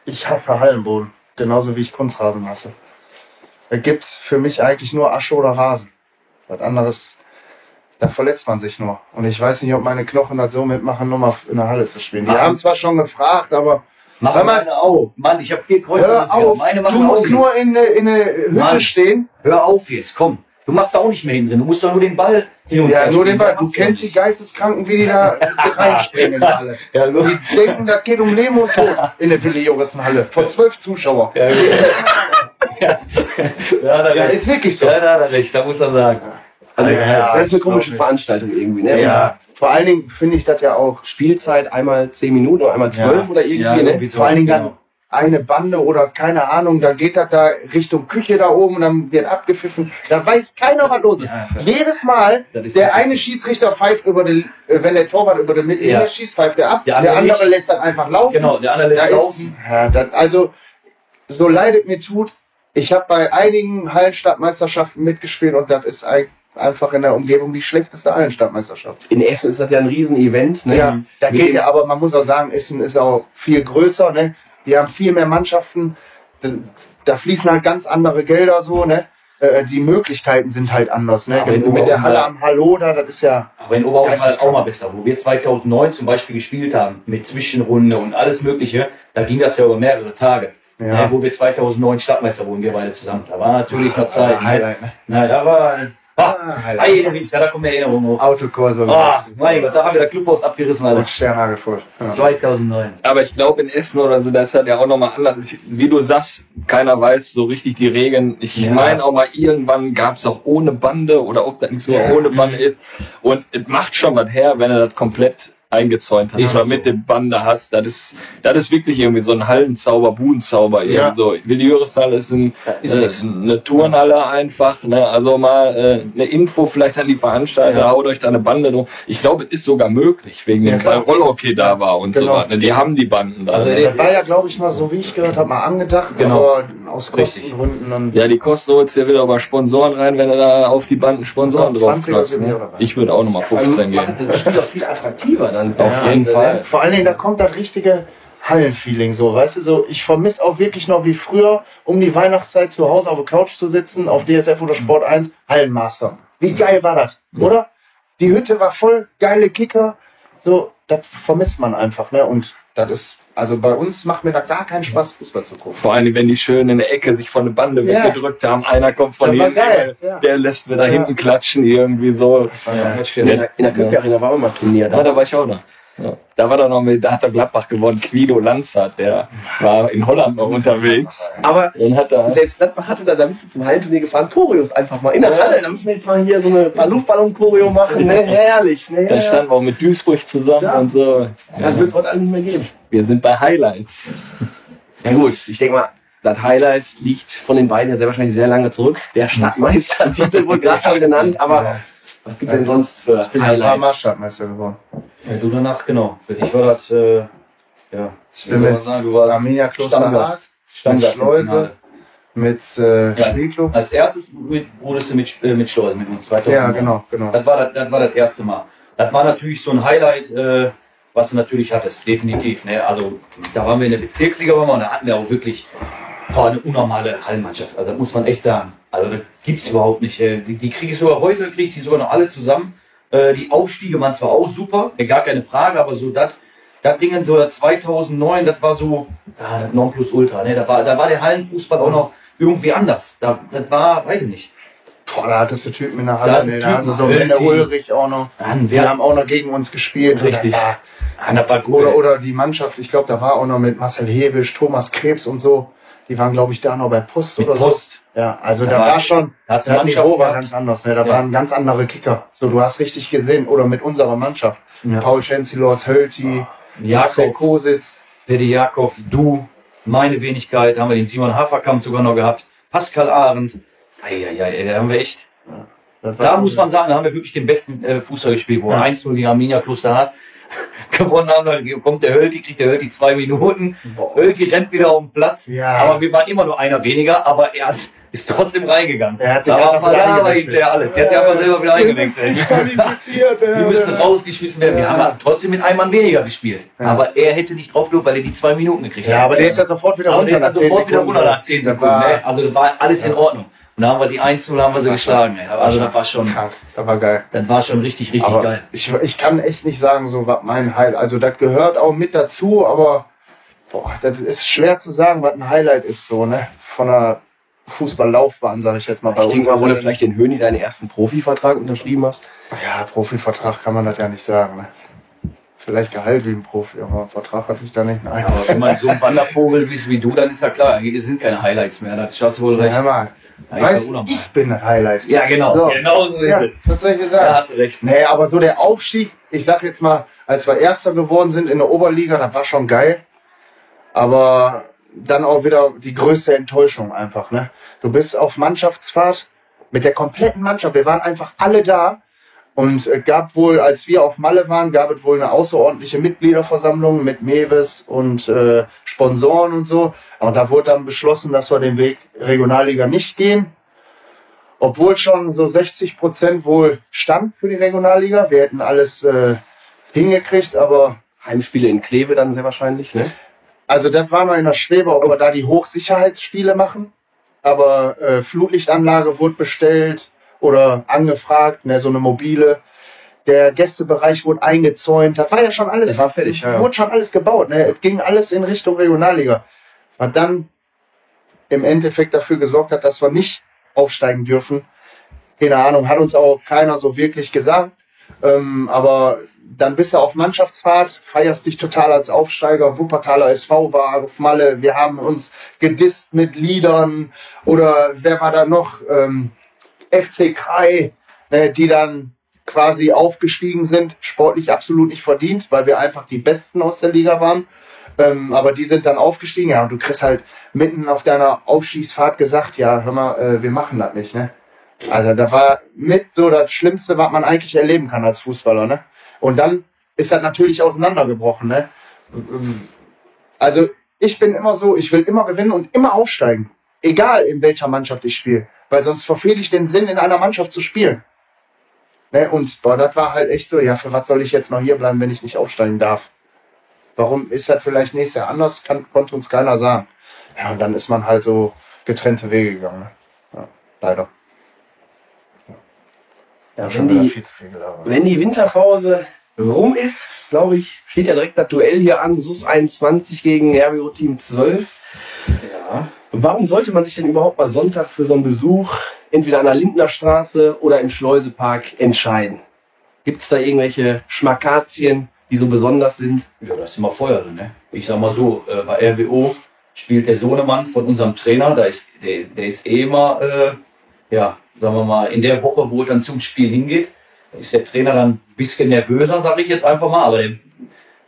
Ich hasse Hallenboden. Genauso wie ich Kunstrasen hasse. Es gibt für mich eigentlich nur Asche oder Rasen. Was anderes, da verletzt man sich nur. Und ich weiß nicht, ob meine Knochen das so mitmachen, nur mal in der Halle zu spielen. Die Machen- haben zwar schon gefragt, aber Mach mal. meine auch. Mann, ich habe vier Kreuze. hör auf, Meine du musst nur in eine, in eine Hütte Mann. stehen. Hör auf jetzt, komm. Du machst da auch nicht mehr hin drin. Du musst doch nur den Ball hin und Ja, her nur spielen. den Ball. Du ja kennst die. Geisteskranken, wie die da reinspringen Halle. Ja, nur. Die denken, das geht um Leben und Tod in der Willi Halle Vor zwölf Zuschauern. Ja, ja, Ja, recht. ist wirklich so. Ja, da hat er recht, da muss er sagen. Also, Ja, das ist eine komische. Veranstaltung irgendwie, ne? Ja, vor allen Dingen finde ich das ja auch, Spielzeit einmal 10 Minuten oder einmal 12 Ja. oder irgendwie, Ja, ne? so. vor allen Dingen dann genau. Eine Bande oder keine Ahnung, dann geht das da Richtung Küche da oben und dann wird abgepfiffen. Da weiß keiner, was los ist. Ja, Jedes Mal, ist der eine. Schiedsrichter pfeift über den, äh, wenn der Torwart über den Mittellinie Ja. schießt, pfeift er ab. Der Der andere andere, nicht. lässt dann einfach laufen. Genau, der andere lässt da ist, laufen. ja, das, also, so leid es mir tut, ich habe bei einigen Hallenstadtmeisterschaften mitgespielt und das ist ein, einfach in der Umgebung die schlechteste Hallenstadtmeisterschaft. In Essen ist das ja ein Riesenevent, ne? Ja, da Mit geht ja, aber man muss auch sagen, Essen ist auch viel größer, ne? Die haben viel mehr Mannschaften, da, fließen halt ganz andere Gelder so, ne? Äh, Die Möglichkeiten sind halt anders, ne? Mit der Halle am Hallo da, das ist ja, Aber in Oberhausen war es auch mal besser. Wo wir 2009 zum Beispiel gespielt haben, mit Zwischenrunde und alles Mögliche, da ging das ja über mehrere Tage. Ja. Ne, wo wir 2009 Stadtmeister wurden, wir beide zusammen. Da war natürlich noch Zeit. Ah, Highlight, ne? Na, da war. Ah, Ah, Highlight. Erinnerungs, ja, da kommen Erinnerungen hoch. Autokurse Ah, mein Gott, da haben wir das Clubhaus abgerissen und alles. Sternhagel voll. Ja. 2009. Aber ich glaube, in Essen oder so, da ist das ja auch nochmal anders. Wie du sagst, keiner weiß so richtig die Regeln. Ich Ja. meine auch mal, irgendwann gab es auch ohne Bande oder ob das nicht so Ja. ohne Bande ist. Und es macht schon was her, wenn du das komplett eingezäunt hast Ist oder mit dem Bande hast. Das ist, das ist wirklich irgendwie so ein Hallenzauber, Budenzauber. Ja. so. Willi Jöreshalle ist, ein, ist äh, eine Turnhalle einfach. Ne? Also mal äh, eine Info vielleicht an die Veranstalter, Ja. haut euch da eine Bande drum. Ich glaube, es ist sogar möglich, wegen Ja, dem Rollhockey da war und Genau. so weiter. Die haben die Banden da. Also ne? der- Das war ja, glaube ich, mal so, wie ich gehört habe, mal angedacht, Genau. aber aus. Kostengründen dann. Ja, die Kosten holst du ja wieder über Sponsoren rein, wenn du da auf die Banden Sponsoren Ja, drauf 20er klappst, sind wir ne? dabei. Ich würde auch nochmal 15 macht gehen. das auch viel attraktiver dann. Auf jeden Fall. Vor allen Dingen, da kommt das richtige Hallenfeeling so, weißt du, so, ich vermisse auch wirklich noch wie früher, um die Weihnachtszeit zu Hause auf der Couch zu sitzen, auf DSF oder Sport 1, Hallenmaster. Wie geil war das, oder? Die Hütte war voll, geile Kicker, so, das vermisst man einfach, ne, und das ist, also bei uns macht mir da gar keinen Spaß, Fußball zu gucken. Vor allem, wenn die schön in der Ecke sich von der Bande Ja. weggedrückt haben, einer kommt von hinten, ja. der lässt mir da Ja. hinten klatschen, irgendwie so. Ja, In der, in der Köpke Arena war auch mal Turnier Ja, da. da war ich auch noch. Ja. Da war er noch mit, da hat er Gladbach gewonnen, Quido Lanzert, der war in Holland noch unterwegs Aber da, selbst Gladbach hatte da, da bist du zum Hallenturnier gefahren, Choreos einfach mal in der Halle. Da müssen wir jetzt mal hier so eine Luftballon-Choreo machen. Ne? Herrlich. Ne? da standen wir auch mit Duisburg zusammen Ja. und so. Dann wird es heute alle nicht mehr geben. Wir sind bei Highlights. Ja gut, ich denke mal, das Highlight liegt von den beiden ja sehr wahrscheinlich sehr lange zurück. Der Stadtmeister-Titel wurde gerade schon genannt, aber was gibt denn sonst für Ich bin ja ein paar Highlights? Stadtmeister geworden. Ja, du danach, genau. Für dich war das, äh, ja. Ich bin mit sagen, du warst Arminia Klosterhardt, Stammgast. Schleuse, mit äh, Ja. Spielclub. Als erstes mit, wurdest du mit, äh, mit Stolz, mit uns 2009. Ja, genau, genau. Das war das, das war das erste Mal. Das war natürlich so ein Highlight, äh, was du natürlich hattest, definitiv. Ne? Also da waren wir in der Bezirksliga, waren wir, und da hatten wir auch wirklich boah, eine unnormale Hallenmannschaft. Also muss man echt sagen. Also das gibt's überhaupt nicht. Äh, Die, die kriege ich sogar heute, kriege ich die sogar noch alle zusammen. Äh, Die Aufstiege waren zwar auch super, gar keine Frage, aber so das das Ding so das 2009, das war so ja, das Nonplusultra. Ne? Da, war, da war der Hallenfußball auch noch irgendwie anders. Da, das war, weiß ich nicht. Boah, da hattest du Typen in der Halle, du ne, also so Hölti. der Ulrich auch noch. Die wer- haben auch noch gegen uns gespielt. Richtig. war- war gut. Oder, oder die Mannschaft, ich glaube, da war auch noch mit Marcel Hebisch, Thomas Krebs und so. Die waren, glaube ich, da noch bei Post Mit oder Post. so. Ja, also Da da, war- war schon, da das Mannschaft Niveau war ganz anders. Ne? Da Ja. waren ganz andere Kicker. So, du hast richtig gesehen. Oder mit unserer Mannschaft. Ja. Paul Chancellors, Hölti, Marcel Jakob, Kositz. Petty Jakob, du, meine Wenigkeit, haben wir den Simon Haferkamp sogar noch gehabt, Pascal Arendt. Eieiei, da haben wir echt. War Da muss man sagen, da haben wir wirklich den besten äh, Fußball gespielt, wo Ja. wir 1-0 gegen Arminia Kloster hat. gewonnen haben, dann kommt der Hölti, kriegt der Hölti zwei Minuten. Hölti rennt wieder auf den Platz. Ja. Aber wir waren immer nur einer weniger, aber er hat- ist trotzdem reingegangen. Er hat sich da war eingewechselt. hinterher alles. Der hat sich einfach selber wieder eingewechselt. Wir müssen rausgeschmissen werden. Wir Ja. haben trotzdem mit einem Mann weniger gespielt. Ja. Aber er hätte nicht drauf gelobt, weil er die zwei Minuten gekriegt Ja, hat. aber der ist ja sofort wieder runter. der ist 10 sofort wieder runter nach 10 Das Sekunden. ne? Also da war alles in Ordnung. Und da haben wir die 1-0 haben wir sie geschlagen. ey. Also das war schon, Krank. Das war geil. das war schon richtig, richtig aber geil. Ich, ich kann echt nicht sagen, so was mein Highlight. Also das gehört auch mit dazu, aber boah, das ist schwer zu sagen, was ein Highlight ist, so, ne? Von einer Fußballlaufbahn, sage ich jetzt mal bei Ich uns. denke mal, wo du es- vielleicht den Höni deinen ersten Profivertrag unterschrieben hast. Ja, Profivertrag kann man das ja nicht sagen, ne? Vielleicht Gehalt wie ein Profi, aber Vertrag hatte ich da nicht. Nein. Aber wenn man so ein Wandervogel ist wie du, dann ist ja klar, hier sind keine Highlights mehr. Da hast du wohl Ja, recht. hör mal. Da ist ja Weiß, unnormal. ich bin das Highlight. Ja, genau. So. Genau so ist Ja, es. was soll ich dir Da sagen? hast du recht. Nee, aber so der Aufstieg, ich sag jetzt mal, als wir Erster geworden sind in der Oberliga, das war schon geil. Aber dann auch wieder die größte Enttäuschung einfach, ne? Du bist auf Mannschaftsfahrt mit der kompletten Mannschaft. Wir waren einfach alle da. Und äh, gab wohl, als wir auf Malle waren, gab es wohl eine außerordentliche Mitgliederversammlung mit Mewes und äh, Sponsoren und so. Und da wurde dann beschlossen, dass wir den Weg Regionalliga nicht gehen. Obwohl schon so 60 Prozent wohl stand für die Regionalliga. Wir hätten alles äh, hingekriegt, aber Heimspiele in Kleve dann sehr wahrscheinlich, ne? also das war noch in der Schwebe, ob wir da die Hochsicherheitsspiele machen. Aber äh, Flutlichtanlage wurde bestellt oder angefragt, ne, so eine mobile. Der Gästebereich wurde eingezäunt. Das war ja schon alles, war fertig, ja, ja. wurde schon alles gebaut. Ne? Es ging alles in Richtung Regionalliga. Was dann im Endeffekt dafür gesorgt hat, dass wir nicht aufsteigen dürfen. Keine Ahnung, hat uns auch keiner so wirklich gesagt. Ähm, aber dann bist du auf Mannschaftsfahrt, feierst dich total als Aufsteiger. Wuppertaler SV war auf Malle. Wir haben uns gedisst mit Liedern. Oder wer war da noch? Ähm, FC Krai, ne, die dann quasi aufgestiegen sind. Sportlich absolut nicht verdient, weil wir einfach die Besten aus der Liga waren. Ähm, aber die sind dann aufgestiegen. Ja, und du kriegst halt mitten auf deiner Aufstiegsfahrt gesagt, ja, hör mal, äh, wir machen das nicht, ne? Also da war mit so das Schlimmste, was man eigentlich erleben kann als Fußballer, ne? Und dann ist das natürlich auseinandergebrochen, ne? Also ich bin immer so, ich will immer gewinnen und immer aufsteigen. Egal in welcher Mannschaft ich spiele. Weil sonst verfehle ich den Sinn, in einer Mannschaft zu spielen. Ne? Und boah, das war halt echt so, ja, für was soll ich jetzt noch hier bleiben, wenn ich nicht aufsteigen darf? Warum ist das vielleicht nächstes Jahr anders? Kann, konnte uns keiner sagen. Ja, und dann ist man halt so getrennte Wege gegangen. Ne? Ja, leider. Ja, schon wenn wieder die, viel zu viel gelabert. wenn die Winterpause rum ist, glaube ich, steht ja direkt das Duell hier an, SUS 21 gegen RWO Team 12. Ja. Warum sollte man sich denn überhaupt mal sonntags für so einen Besuch entweder an der Lindner Straße oder im Schleusepark entscheiden? Gibt es da irgendwelche Schmakazien, die so besonders sind? Ja, da ist immer Feuer drin, ne? Ich sag mal so, äh, bei RWO spielt der Sohnemann von unserem Trainer, da ist, der, der ist eh immer, äh, ja, sagen wir mal, in der Woche, wo er dann zum Spiel hingeht, ist der Trainer dann ein bisschen nervöser, sage ich jetzt einfach mal, aber der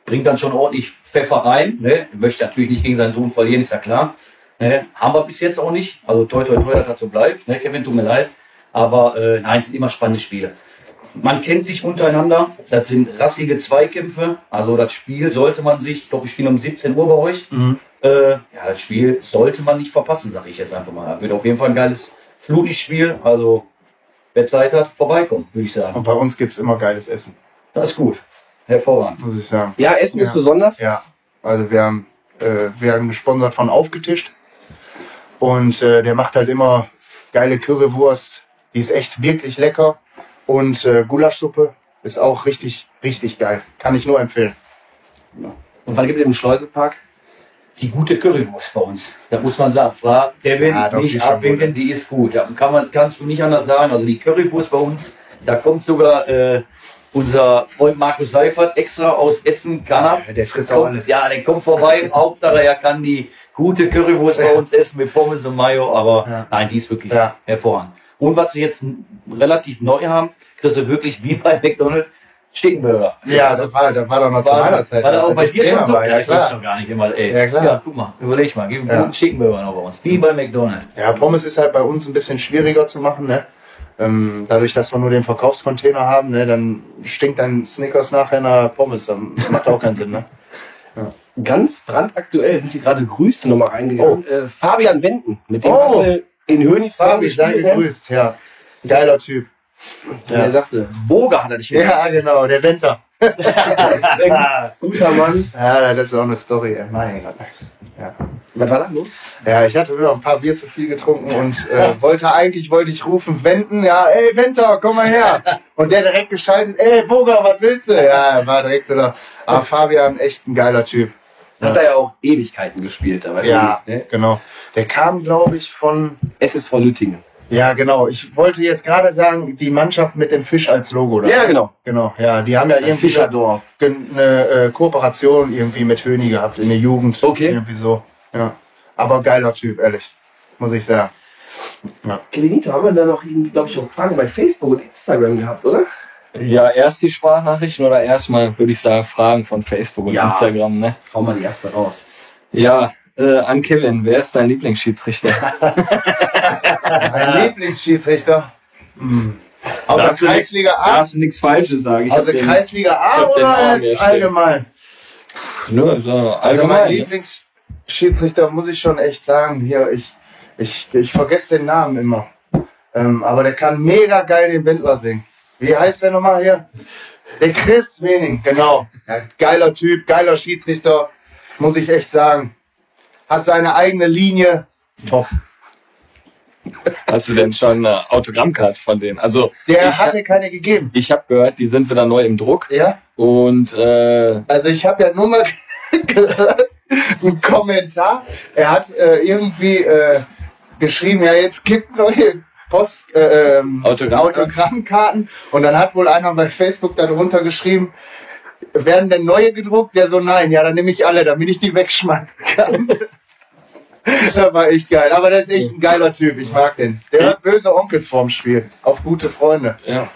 bringt dann schon ordentlich Pfeffer rein, ne? Er möchte natürlich nicht gegen seinen Sohn verlieren, ist ja klar. Ne? Haben wir bis jetzt auch nicht. Also toi toi toi, dass das so bleibt. Ne? Kevin, tut mir leid. Aber äh, nein, es sind immer spannende Spiele. Man kennt sich untereinander. Das sind rassige Zweikämpfe. Also das Spiel sollte man sich, ich glaube, wir spielen um 17 Uhr bei euch. Mhm. Äh, ja, das Spiel sollte man nicht verpassen, sage ich jetzt einfach mal. Das wird auf jeden Fall ein geiles Flutlichtspiel. Also wer Zeit hat, vorbeikommen, würde ich sagen. Und bei uns gibt's immer geiles Essen, Das ist gut. Hervorragend. muss ich sagen. Ja, Essen ist Ja. besonders. Ja, also wir haben, äh, wir haben gesponsert von Aufgetischt und äh, der macht halt immer geile Currywurst, die ist echt wirklich lecker und äh, Gulaschsuppe ist auch richtig, richtig geil. Kann ich nur empfehlen. Und wann gibt es im Schleusepark? Die gute Currywurst bei uns. Da muss man sagen, frag Kevin, die nicht abwinken, die ist gut. Da kann man, kannst du nicht anders sagen. Also die Currywurst bei uns, da kommt sogar äh, unser Freund Markus Seifert extra aus Essen, Kanab. Ja, der frisst auch Kommt, alles. ja, der kommt vorbei. Hauptsache, er kann die gute Currywurst bei uns essen mit Pommes und Mayo. Aber Ja. nein, die ist wirklich Ja. hervorragend. Und was sie jetzt relativ neu haben, kriegst du wirklich wie bei McDonald's Stickenburger. Ja, das war, das war doch noch zu meiner Zeit. War da auch bei ich dir schon so? war. Ja, ich weiß klar. schon gar nicht immer, ey. Ja, klar. Ja, guck mal, überleg mal, gib einen Ja. guten Chickenburger noch bei uns. Wie bei McDonald's. Ja, Pommes ist halt bei uns ein bisschen schwieriger zu machen, ne? ähm, dadurch, dass wir nur den Verkaufscontainer haben, ne, dann stinkt dein Snickers nachher nach Pommes. Dann macht auch keinen Sinn, ne? Ganz brandaktuell sind hier gerade Grüße nochmal reingegangen. Äh, Fabian Wenden, mit dem Oh. hast du in Hönig Fabi, sei gespielt, ne? gegrüßt, ja. Geiler Typ. Und Er sagte, Boga hat er dich Ja, genau, der Venter. Guter Mann. Ja, das ist auch eine Story, ey. Mein Gott. Ja. Was war da los? Ja, ich hatte nur noch ein paar Bier zu viel getrunken und äh, wollte eigentlich, wollte ich rufen, wenden, ja, ey Venter, komm mal her. Und der direkt geschaltet, ey Boga, was willst du? Ja, er war direkt wieder, ah, Fabian, echt ein geiler Typ. Hat er ja auch Ewigkeiten gespielt. Da, weiß Ja, ne? genau. Der kam, glaube ich, von, Es ist von Lüttingen. Ja, genau. Ich wollte jetzt gerade sagen, die Mannschaft mit dem Fisch als Logo. Da. Ja, genau. Genau, ja, die haben ja irgendwie Fischerdorf. eine äh, Kooperation irgendwie mit Höni gehabt in der Jugend. Okay. Irgendwie so, ja. Aber geiler Typ, ehrlich. Muss ich sagen. Ja. Kevinito, haben wir da noch, glaube ich, auch Fragen bei Facebook und Instagram gehabt, oder? Ja, erst die Sprachnachrichten oder erstmal, würde ich sagen, Fragen von Facebook und Ja. Instagram, ne? Hau mal die erste raus. Ja, äh, an Kevin, wer ist dein Lieblingsschiedsrichter? Mein Lieblingsschiedsrichter. Hm. Aus der Kreisliga A? Darfst du nichts Falsches sagen? Ich Aus der Kreisliga A oder hier allgemein? Nö, so Also allgemein. mein ne? Lieblingsschiedsrichter muss ich schon echt sagen, hier, ich, ich, ich vergesse den Namen immer. Ähm, aber der kann mega geil den Wendler singen. Wie heißt der nochmal hier? Der Chris Wening, genau. Ja, geiler Typ, geiler Schiedsrichter, muss ich echt sagen. Hat seine eigene Linie. Top. Hast du denn schon eine Autogrammkarte von denen? Also, Der hat mir keine gegeben. ich habe gehört, die sind wieder neu im Druck. Ja? Und äh, Also ich habe ja nur mal gehört, einen Kommentar. Er hat äh, irgendwie äh, geschrieben, ja jetzt gibt neue Post, äh, ähm, Autogrammkarten. Autogrammkarten. Und dann hat wohl einer bei Facebook darunter geschrieben, werden denn neue gedruckt? Der so, nein, ja, dann nehme ich alle, damit ich die wegschmeißen kann. das war echt geil. Aber der ist echt ein geiler Typ, ich mag den. Der hat böse Onkels vorm Spiel. Auf gute Freunde. ja.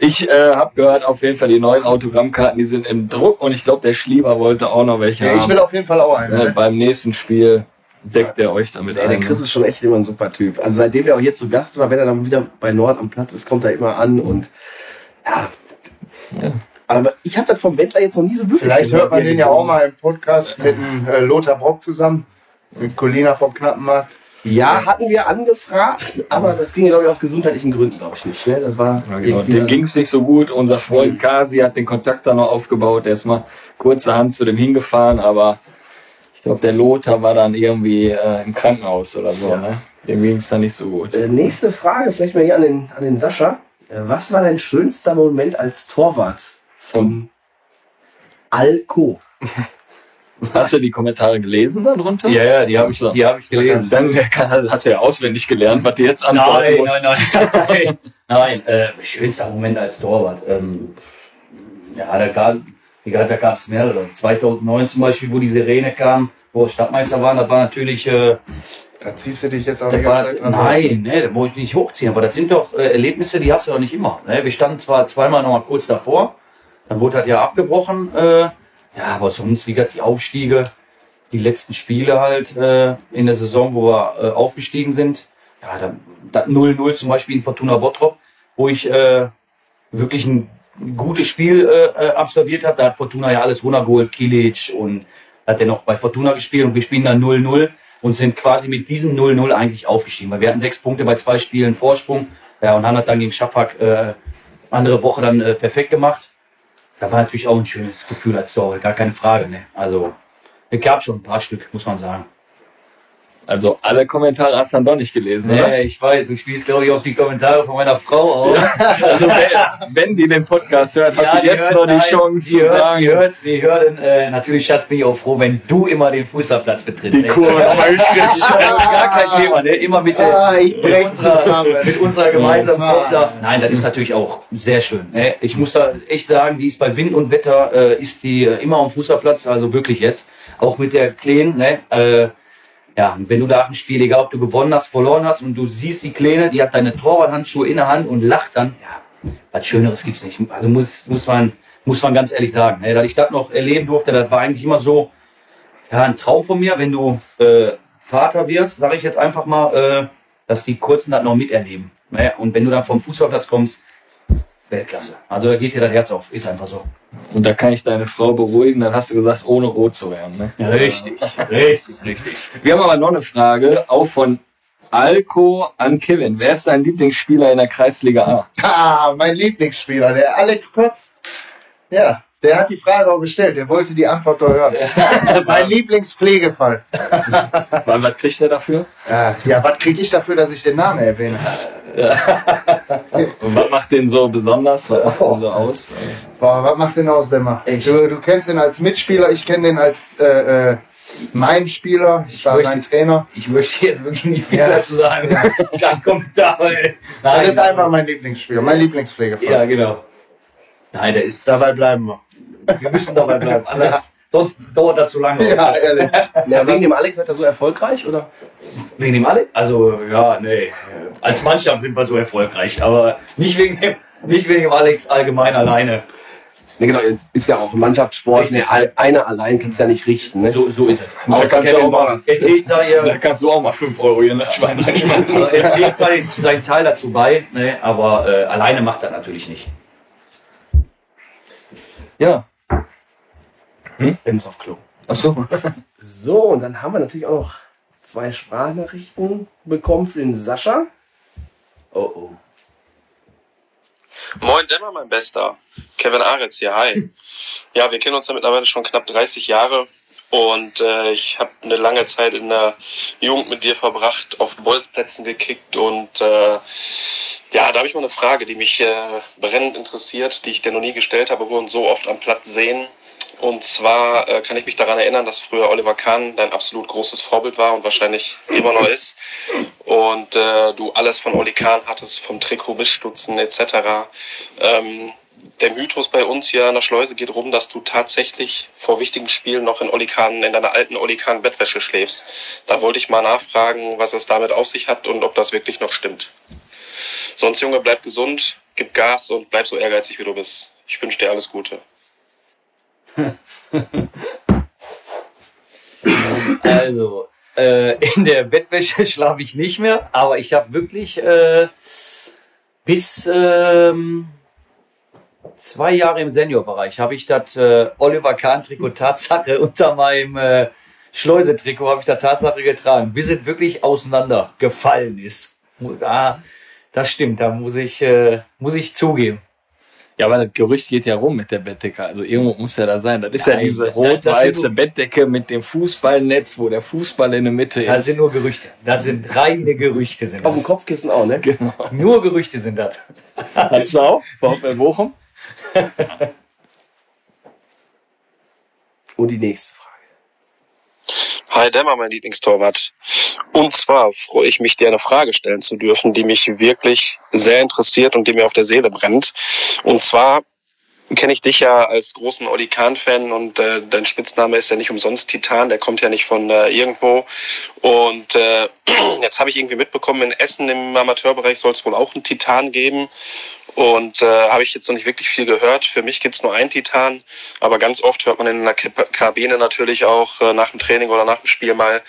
Ich äh, habe gehört, auf jeden Fall die neuen Autogrammkarten, die sind im Druck und ich glaube, der Schlieber wollte auch noch welche Ja, haben. ich will auf jeden Fall auch einen. äh, Ne? beim nächsten Spiel deckt er euch damit Ey, der ein. Chris ist schon echt immer ein super Typ. Also seitdem der auch hier zu Gast war, wenn er dann wieder bei Nord am Platz ist, kommt er immer an und ja. Ja. Aber ich habe das vom Wendler jetzt noch nie so wirklich Vielleicht gehört, hört man er den ja auch mal im Podcast mit dem äh, Lothar Brock zusammen. Mit Colina vom Knappenmarkt. Ja, hatten wir angefragt, aber das ging, glaube ich, aus gesundheitlichen Gründen, glaube ich, nicht. Ne? Das war Ja, genau. Dem ging es nicht so gut. Unser Freund Kasi hat den Kontakt dann noch aufgebaut. Der ist mal kurzerhand zu dem hingefahren, aber ich glaube, der Lothar war dann irgendwie äh, im Krankenhaus oder so. Ja. Ne? Dem ging es dann nicht so gut. Äh, nächste Frage, vielleicht mal hier an den, an den Sascha. Äh, was war dein schönster Moment als Torwart von Alco? Hast du die Kommentare gelesen darunter? Ja, ja, die habe ich, So. die hab ich gelesen. Dann kann, hast du ja auswendig gelernt, was du jetzt antworten Nein, musst. nein, nein, nein. Nein, äh, schönster Moment als Torwart. Ähm, ja, da gab, da gab es mehrere. 2009 zum Beispiel, wo die Sirene kam, wo wir Stadtmeister waren, das war natürlich, äh, Da ziehst du dich jetzt auch die war, ganze Zeit dran. nein, ne, da wollte ich nicht hochziehen, aber das sind doch äh, Erlebnisse, die hast du doch nicht immer. Ne? Wir standen zwar zweimal noch mal kurz davor, dann wurde das ja abgebrochen, äh, ja, aber sonst, wie gesagt, die Aufstiege, die letzten Spiele halt äh, in der Saison, wo wir äh, aufgestiegen sind. Ja, da- das 0-0 zum Beispiel in Fortuna Bottrop, wo ich äh, wirklich ein gutes Spiel äh, äh, absolviert habe. Da hat Fortuna ja alles runtergeholt, Kilic und hat dann noch bei Fortuna gespielt und wir spielen dann 0-0 und sind quasi mit diesem 0-0 eigentlich aufgestiegen, weil wir hatten sechs Punkte bei zwei Spielen Vorsprung ja, und haben das dann gegen Schafak äh, andere Woche dann äh, perfekt gemacht. Da war natürlich auch ein schönes Gefühl als Torwart, gar keine Frage. Ne? Also es gab schon ein paar Stück, muss man sagen. Also alle Kommentare hast du dann doch nicht gelesen, oder? Nee, ich weiß, du spielst glaube ich auf die Kommentare von meiner Frau auf. Also wenn, wenn die den Podcast hört, hast Ja, du jetzt hört- noch die nein, Chance die zu hört, sagen. Die hört, die hört, äh, natürlich, Schatz, bin ich auch froh, wenn du immer den Fußballplatz betrittst. Die Kurve gar, kein Thema, ne? Immer mit, der, Ah, ich mit, unserer, mit unserer gemeinsamen Ja. Tochter. Nein, das ist natürlich auch sehr schön. Ne? Ich muss da echt sagen, die ist bei Wind und Wetter, äh, ist die äh, immer am Fußballplatz, also wirklich jetzt. Auch mit der Kleen, ne? Ja, wenn du da im Spiel, egal ob du gewonnen hast, verloren hast und du siehst die Kleine, die hat deine Torwarthandschuhe in der Hand und lacht dann, ja, was Schöneres gibt's nicht. Also muss, muss man, muss man ganz ehrlich sagen. Ne? Dass ich das noch erleben durfte, das war eigentlich immer so, ja, ein Traum von mir, wenn du äh, Vater wirst, sage ich jetzt einfach mal, äh, dass die Kurzen das noch miterleben. Ne? Und wenn du dann vom Fußballplatz kommst, Weltklasse. Also da geht dir das Herz auf, ist einfach so. Und da kann ich deine Frau beruhigen, dann hast du gesagt, ohne rot zu werden. Ne? Ja, richtig, richtig, richtig. Wir haben aber noch eine Frage, auch von Alko an Kevin. Wer ist dein Lieblingsspieler in der Kreisliga A? Ah, mein Lieblingsspieler, der Alex Kotz. Ja, der hat die Frage auch gestellt. Der wollte die Antwort doch hören. mein Lieblingspflegefall. Wann, was kriegt er dafür? Äh, ja, was kriege ich dafür, dass ich den Namen erwähne? Und was macht den so besonders? Was macht den so aus? Boah, was macht den aus, Demmer? Du, du kennst ihn als Mitspieler, ich kenne den als äh, äh, mein Spieler. Ich war möchte- sein Trainer. Ich möchte jetzt wirklich nicht viel Ja. dazu sagen. Kein Kommentar. ey. Nein, Das ist einfach mein Lieblingsspieler, mein Lieblingspflegefall. Ja, genau. Nein, der ist. Dabei bleiben wir. Wir müssen dabei bleiben. Anders, sonst dauert das zu lange. Ja, ehrlich. Ja, wegen dem Alex seid ihr so erfolgreich, oder? Wegen dem alle? Also, ja, nee. Als Mannschaft sind wir so erfolgreich, aber nicht wegen dem, nicht wegen dem Alex allgemein alleine. Ne, genau, jetzt ist ja auch ein Mannschaftssport. Ne, einer allein kann's ja nicht richten. Ne? So, so ist es. Da Außer kannst du auch mal-. Er trägt Da kannst du auch mal 5 Euro hier in das Schwein reinschmeißen. er trägt seinen, seinen Teil dazu bei, ne, aber äh, alleine macht er natürlich nicht. Ja. Er muss auf Klo. Achso. So, und dann haben wir natürlich auch noch zwei Sprachnachrichten bekommen für den Sascha. Oh oh. Moin Dämmer, mein Bester. Kevin Aretz hier, hi. Ja, wir kennen uns ja mittlerweile schon knapp 30 Jahre und äh, ich habe eine lange Zeit in der Jugend mit dir verbracht, auf Bolzplätzen gekickt und äh, ja, da habe ich mal eine Frage, die mich äh, brennend interessiert, die ich dir noch nie gestellt habe, wo wir uns so oft am Platz sehen. Und zwar äh, kann ich mich daran erinnern, dass früher Oliver Kahn dein absolut großes Vorbild war und wahrscheinlich immer noch ist. Und äh, du alles von Oli Kahn hattest, vom Trikot bis Stutzen etc. Ähm, der Mythos bei uns hier an der Schleuse geht rum, dass du tatsächlich vor wichtigen Spielen noch in Oli Kahn, in deiner alten Oli Kahn Bettwäsche schläfst. Da wollte ich mal nachfragen, was es damit auf sich hat und ob das wirklich noch stimmt. Sonst, Junge, bleib gesund, gib Gas und bleib so ehrgeizig, wie du bist. Ich wünsche dir alles Gute. Also, äh, in der Bettwäsche schlafe ich nicht mehr, aber ich habe wirklich äh, bis ähm, zwei Jahre im Seniorbereich habe ich das äh, Oliver Kahn Trikot Tatsache unter meinem äh, Schleuse-Trikot habe ich da Tatsache getragen, bis es wirklich auseinandergefallen ist. Da, das stimmt, da muss ich, äh, muss ich zugeben. Ja, aber das Gerücht geht ja rum mit der Bettdecke. Also irgendwo muss ja da sein. Das ist ja, Nein, diese das sind rot-weiße Bettdecke mit dem Fußballnetz, wo der Fußball in der Mitte Das ist. sind nur Gerüchte. Das sind reine Gerüchte. Sind Auf dem das. Kopfkissen auch, ne? Nur Gerüchte sind das. Hast du auch? VfL Bochum? Und die nächste Frage. Hi Dämmer, mein Lieblingstorwart. Und zwar freue ich mich, dir eine Frage stellen zu dürfen, die mich wirklich sehr interessiert und die mir auf der Seele brennt. Und zwar kenne ich dich ja als großen Oli Kahn-Fan und äh, dein Spitzname ist ja nicht umsonst Titan, der kommt ja nicht von äh, irgendwo. Und äh, jetzt habe ich irgendwie mitbekommen, in Essen im Amateurbereich soll es wohl auch einen Titan geben. Und äh, habe ich jetzt noch nicht wirklich viel gehört. Für mich gibt's nur einen Titan, aber ganz oft hört man in der Kabine natürlich auch äh, nach dem Training oder nach dem Spiel mal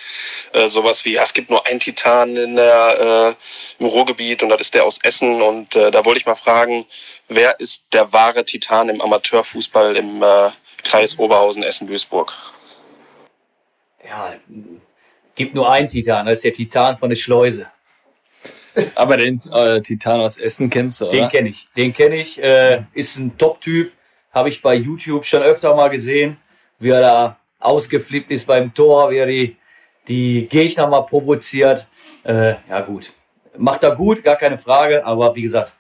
äh, sowas wie, ja, es gibt nur einen Titan in der, äh, im Ruhrgebiet und das ist der aus Essen. Und äh, da wollte ich mal fragen, wer ist der wahre Titan im Amateurfußball im äh, Kreis Oberhausen, Essen, Duisburg? Ja, gibt nur einen Titan, das ist der Titan von der Schleuse. Aber den äh, Titan aus Essen kennst du, oder? Den kenne ich. Den kenne ich. Äh, ist ein Top-Typ. Habe ich bei YouTube schon öfter mal gesehen, wie er da ausgeflippt ist beim Tor, wie er die, die Gegner mal provoziert. Äh, ja, gut. Macht er gut, gar keine Frage. Aber wie gesagt,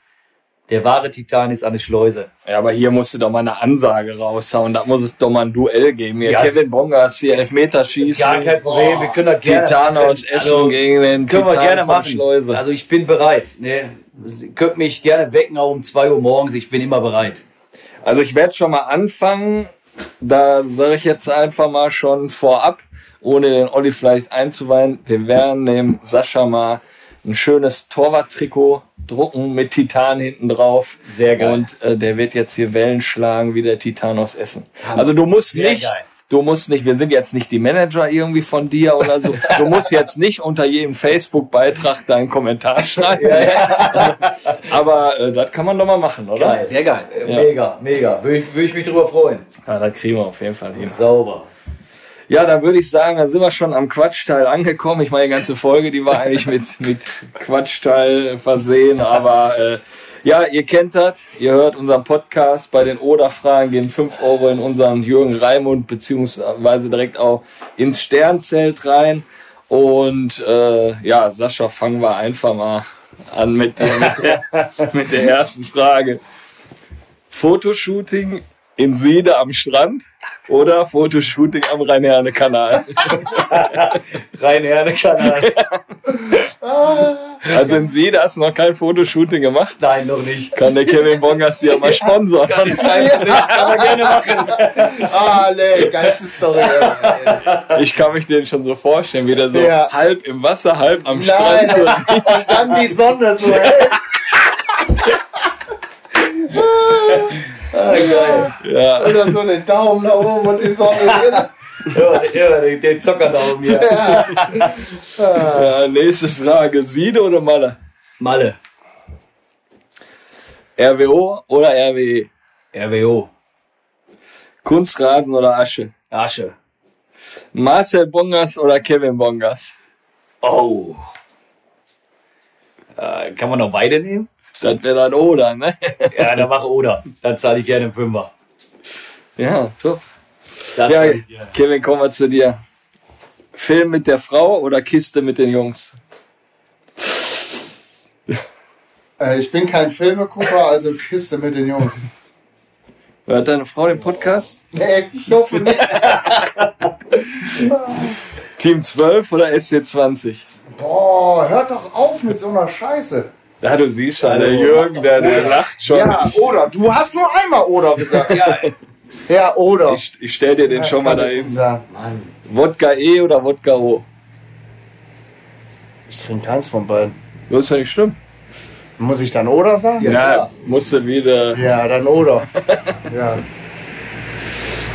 der wahre Titan ist eine Schleuse. Ja, aber hier musst du doch mal eine Ansage raushauen. Da muss es doch mal ein Duell geben. Hier Ja, Kevin Bongas hier Elfmeterschießen. Gar kein Problem, wir können das gerne. Titan aus Essen Also, gegen den Können wir Titan gerne machen. Schleuse. Also ich bin bereit. Ne? Sie könnt mich gerne wecken, auch um 2 Uhr morgens. Ich bin immer bereit. Also ich werde schon mal anfangen. Da sage ich jetzt einfach mal schon vorab, ohne den Olli vielleicht einzuweihen, wir werden dem Sascha mal ein schönes Torwart-Trikot drucken mit Titan hinten drauf. Sehr geil. Und äh, der wird jetzt hier Wellen schlagen wie der Titan aus Essen. Also du musst Sehr nicht, geil. du musst nicht, wir sind jetzt nicht die Manager irgendwie von dir oder so. Du musst jetzt nicht unter jedem Facebook-Beitrag deinen Kommentar schreiben. Aber äh, das kann man doch mal machen, oder? Geil. Sehr geil. Äh, Mega, mega. Würde ich, würde ich mich drüber freuen. Ja, da kriegen wir auf jeden Fall hin. Sauber. Ja, dann würde ich sagen, dann sind wir schon am Quatschteil angekommen. Ich meine, die ganze Folge, die war eigentlich mit, mit Quatschteil versehen, aber äh, ja, ihr kennt das. Ihr hört unseren Podcast. Bei den Oder-Fragen gehen 5 Euro in unseren Jürgen Raimund beziehungsweise direkt auch ins Sternzelt rein. Und äh, ja, Sascha, fangen wir einfach mal an mit der, mit der, mit der ersten Frage. Fotoshooting in Siede am Strand oder Fotoshooting am Rhein-Herne-Kanal? Rhein-Herne-Kanal. Also in Siede hast du noch kein Fotoshooting gemacht? Nein, noch nicht. Kann der Kevin Bongas dir mal sponsern? Kann ich kann man gerne machen. Ah, nee, geilste Story. Ich kann mich den schon so vorstellen, wie der so Ja. halb im Wasser, halb am Nein, Strand. So. und dann die Sonne so hell. Ah, geil. Ja. Oder so den Daumen nach oben und die Sonne drin. Ja, ja, den, den Zockerdaumen hier. ja, nächste Frage. Siede oder Malle? Malle. RWO oder RWE? RWO. Kunstrasen oder Asche? Asche. Marcel Bongas oder Kevin Bongas? Oh. Äh, kann man noch beide nehmen? Das wäre dann oder, ne? Ja, dann mach oder. Dann zahle ich gerne einen Fünfer. Ja, top. Das Ja. Kevin, kommen wir zu dir. Film mit der Frau oder Kiste mit den Jungs? Äh, ich bin kein Filmegucker, also Kiste mit den Jungs. Hört deine Frau den Podcast? Nee, ich hoffe nicht. Team 12 oder SC20? Boah, hört doch auf mit so einer Scheiße. Ja, du siehst schon, der Jürgen, der, der lacht schon. Ja, oder. Du hast nur einmal oder gesagt. Ja, Ja, oder. Ich, ich stell dir den Ja, schon mal dahin. Wodka E oder Wodka O? Ich trinke keins von beiden. Das ist ja nicht schlimm. Muss ich dann oder sagen? Ja, Ja, du wieder. Ja, dann oder. Ja.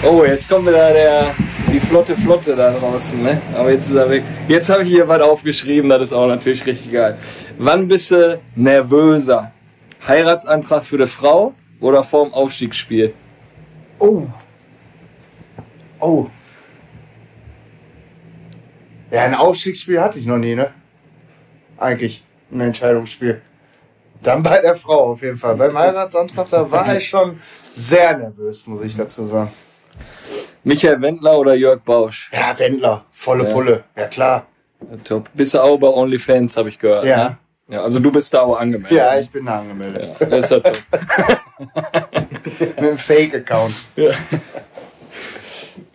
Oh, jetzt kommt wieder der, die flotte Flotte da draußen, ne? Aber jetzt ist er weg. Jetzt habe ich hier was aufgeschrieben, das ist auch natürlich richtig geil. Wann bist du nervöser? Heiratsantrag für die Frau oder vorm Aufstiegsspiel? Oh. Oh. Ja, ein Aufstiegsspiel hatte ich noch nie, ne? Eigentlich. Ein Entscheidungsspiel. Dann bei der Frau auf jeden Fall. Beim Heiratsantrag, da war ich schon sehr nervös, muss ich dazu sagen. Michael Wendler oder Jörg Bausch? Ja, Wendler. Volle Ja. Pulle. Ja, klar. Ja, top. Bist du auch bei OnlyFans, habe ich gehört. Ja. Ne? ja. Also du bist da auch angemeldet. Ja, ich bin da angemeldet. Ja, das ist ja top. Mit einem Fake-Account.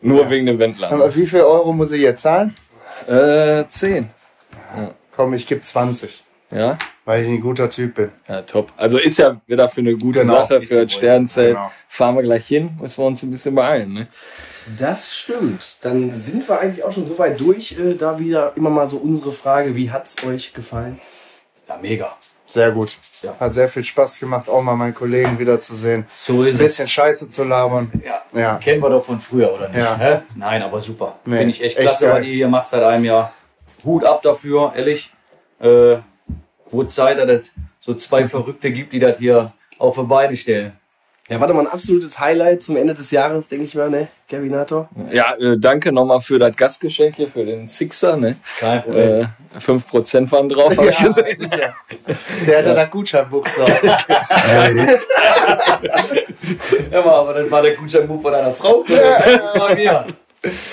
Nur wegen dem Wendler. Aber wie viel Euro muss ich jetzt zahlen? Äh, 10. Komm, ich gebe 20. Ja? Weil ich ein guter Typ bin. Ja, top. Also ist ja wieder für eine gute Genau. Sache, für ein Sternzelt. Genau. Fahren wir gleich hin, müssen wir uns ein bisschen beeilen. Ne? Das stimmt. Dann sind wir eigentlich auch schon so weit durch. Äh, da wieder immer mal so unsere Frage, wie hat's euch gefallen? Ja, mega. Sehr gut. Ja. Hat sehr viel Spaß gemacht, auch mal meinen Kollegen wiederzusehen. So Ein ist es. bisschen Scheiße zu labern. Ja. Ja. Kennen wir doch von früher, oder nicht? Ja. Hä? Nein, aber super. Nee, Finde ich echt echt klasse, geil. was ihr hier macht seit einem Jahr. Hut ab dafür, ehrlich. Äh, wo Zeit, dass es so zwei Verrückte gibt, die das hier auf die Beine stellen. Ja, warte mal, ein absolutes Highlight zum Ende des Jahres, denke ich mal, ne, Kevinator? Ja, äh, danke nochmal für das Gastgeschenk hier, für den Sixer. Ne? Kein Problem. Äh, 5% waren drauf, habe ich gesehen. sicher. Der hat da das Gutscheinbuch drauf. Ja, aber das war der Gutscheinbuch von deiner Frau. Von mir.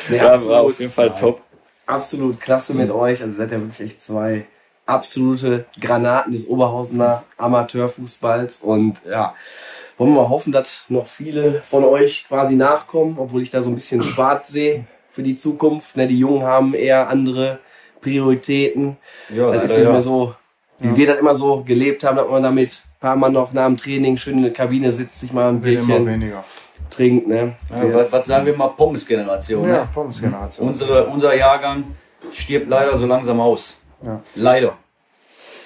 Nee, Ja, war auf jeden Fall top. absolut klasse mit euch. Also seid ihr wirklich echt zwei absolute Granaten des Oberhausener Amateurfußballs. Und ja, wollen wir mal hoffen, dass noch viele von euch quasi nachkommen, obwohl ich da so ein bisschen schwarz sehe für die Zukunft. Ne, die Jungen haben eher andere Prioritäten. Ja, das ist leider nicht mehr ja. so, wie wir das immer so gelebt haben, dass man damit ein paar Mal noch nach dem Training schön in der Kabine sitzt, sich mal ein immer Bierchen weniger. trinkt. Ne? Ja, was, was sagen wir mal, Pommes-Generation. Ja, Ne? Pommesgeneration. Unsere, unser Jahrgang stirbt leider so langsam aus. Ja. Leider.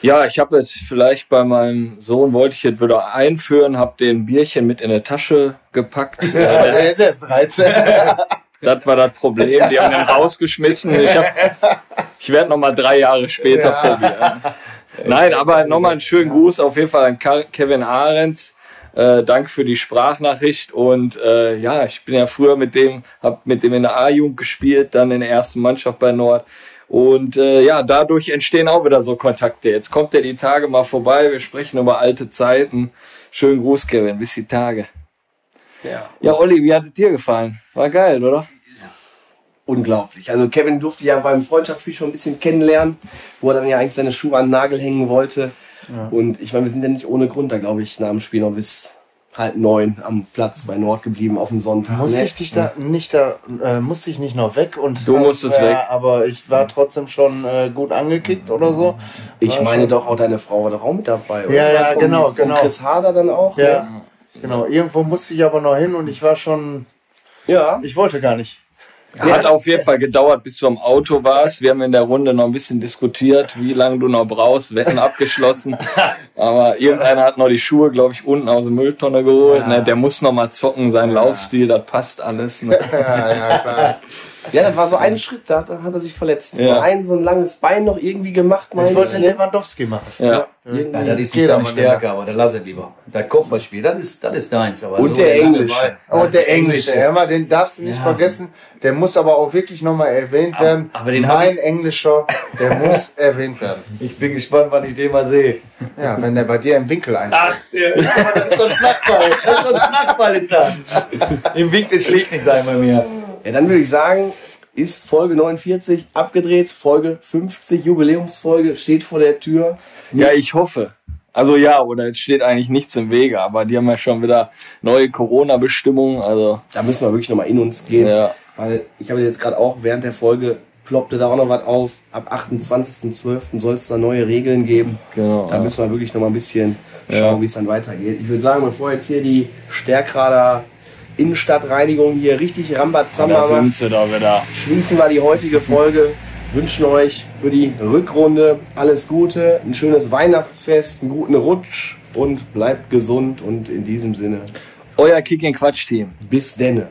Ja, ich habe jetzt vielleicht bei meinem Sohn, wollte ich jetzt wieder einführen, habe den Bierchen mit in eine Tasche gepackt. Der ist erst 13. Das war das Problem. Die haben ihn rausgeschmissen. Ich, hab- ich werde noch mal drei Jahre später probieren. Nein, aber nochmal einen schönen Gruß auf jeden Fall an Kevin Ahrens. Äh, danke für die Sprachnachricht und äh, ja, ich bin ja früher mit dem, hab mit dem in der A-Jugend gespielt, dann in der ersten Mannschaft bei Nord und äh, ja, dadurch entstehen auch wieder so Kontakte. Jetzt kommt er die Tage mal vorbei, wir sprechen über alte Zeiten. Schönen Gruß, Kevin, bis die Tage. Ja. Ja, Olli, wie hat es dir gefallen? War geil, oder? Unglaublich. Also Kevin durfte ja beim Freundschaftsspiel schon ein bisschen kennenlernen, wo er dann ja eigentlich seine Schuhe an den Nagel hängen wollte. Und ich meine, wir sind ja nicht ohne Grund da, glaube ich, nach dem Spiel noch bis halb neun am Platz bei Nord geblieben auf dem Sonntag. Musste ne? ich dich da nicht da äh, musste ich nicht noch weg und Du musstest ja, weg. aber ich war trotzdem schon äh, gut angekickt oder so. Ich War meine schon- doch auch deine Frau war doch auch mit dabei, oder? Ja, ja, Vom- genau, genau. Chris Harder dann auch. Ja, ne? genau. Irgendwo musste ich aber noch hin und ich war schon, Ja. ich wollte gar nicht. Hat auf jeden Fall gedauert, bis du am Auto warst. Wir haben in der Runde noch ein bisschen diskutiert, wie lange du noch brauchst. Wetten abgeschlossen. Aber irgendeiner hat noch die Schuhe, glaube ich, unten aus der Mülltonne geholt. Ne? Der muss noch mal zocken, sein Laufstil, das passt alles. Ne? Ja, ja, klar. Ja, das war so ein Schritt, da hat, da hat er sich verletzt. So Ja. ein, so ein langes Bein noch irgendwie gemacht, meine Ich wollte ne? Lewandowski machen. Ja. Ja, das ist nicht deine aber Stärke, aber dann lass es lieber. Das Kopfballspiel, das ist, das ist deins. Aber Und so der Englische. Und der Englische, mal, den darfst du nicht Ja. vergessen. Der muss aber auch wirklich nochmal erwähnt werden. aber den mein Englischer, der muss erwähnt werden. Ich bin gespannt, wann ich den mal sehe. Ja, wenn der bei dir im Winkel einschlägt. der das ist so ein Knackball. Das ist so ein Knackball, ist das. Im Winkel schlägt nichts ein bei mir. Ja, dann würde ich sagen, ist Folge 49 abgedreht, Folge 50, Jubiläumsfolge, steht vor der Tür. ja, ich hoffe. Also ja, oder es steht eigentlich nichts im Wege, aber die haben ja schon wieder neue Corona-Bestimmungen. Also Da müssen wir wirklich nochmal in uns gehen. ja, Weil ich habe jetzt gerade auch während der Folge ploppte da auch noch was auf. Ab 28.12. soll es da neue Regeln geben. genau. Da müssen wir wirklich noch mal ein bisschen schauen, wie es dann weitergeht. Ich würde sagen, bevor jetzt hier die Stärkrader Innenstadtreinigung hier richtig da Rambazamba sind macht, sie da wieder. schließen wir die heutige Folge. Wünschen euch für die Rückrunde alles Gute, ein schönes Weihnachtsfest, einen guten Rutsch und bleibt gesund und in diesem Sinne Euer Kick-in-Quatsch-Team. bis denne.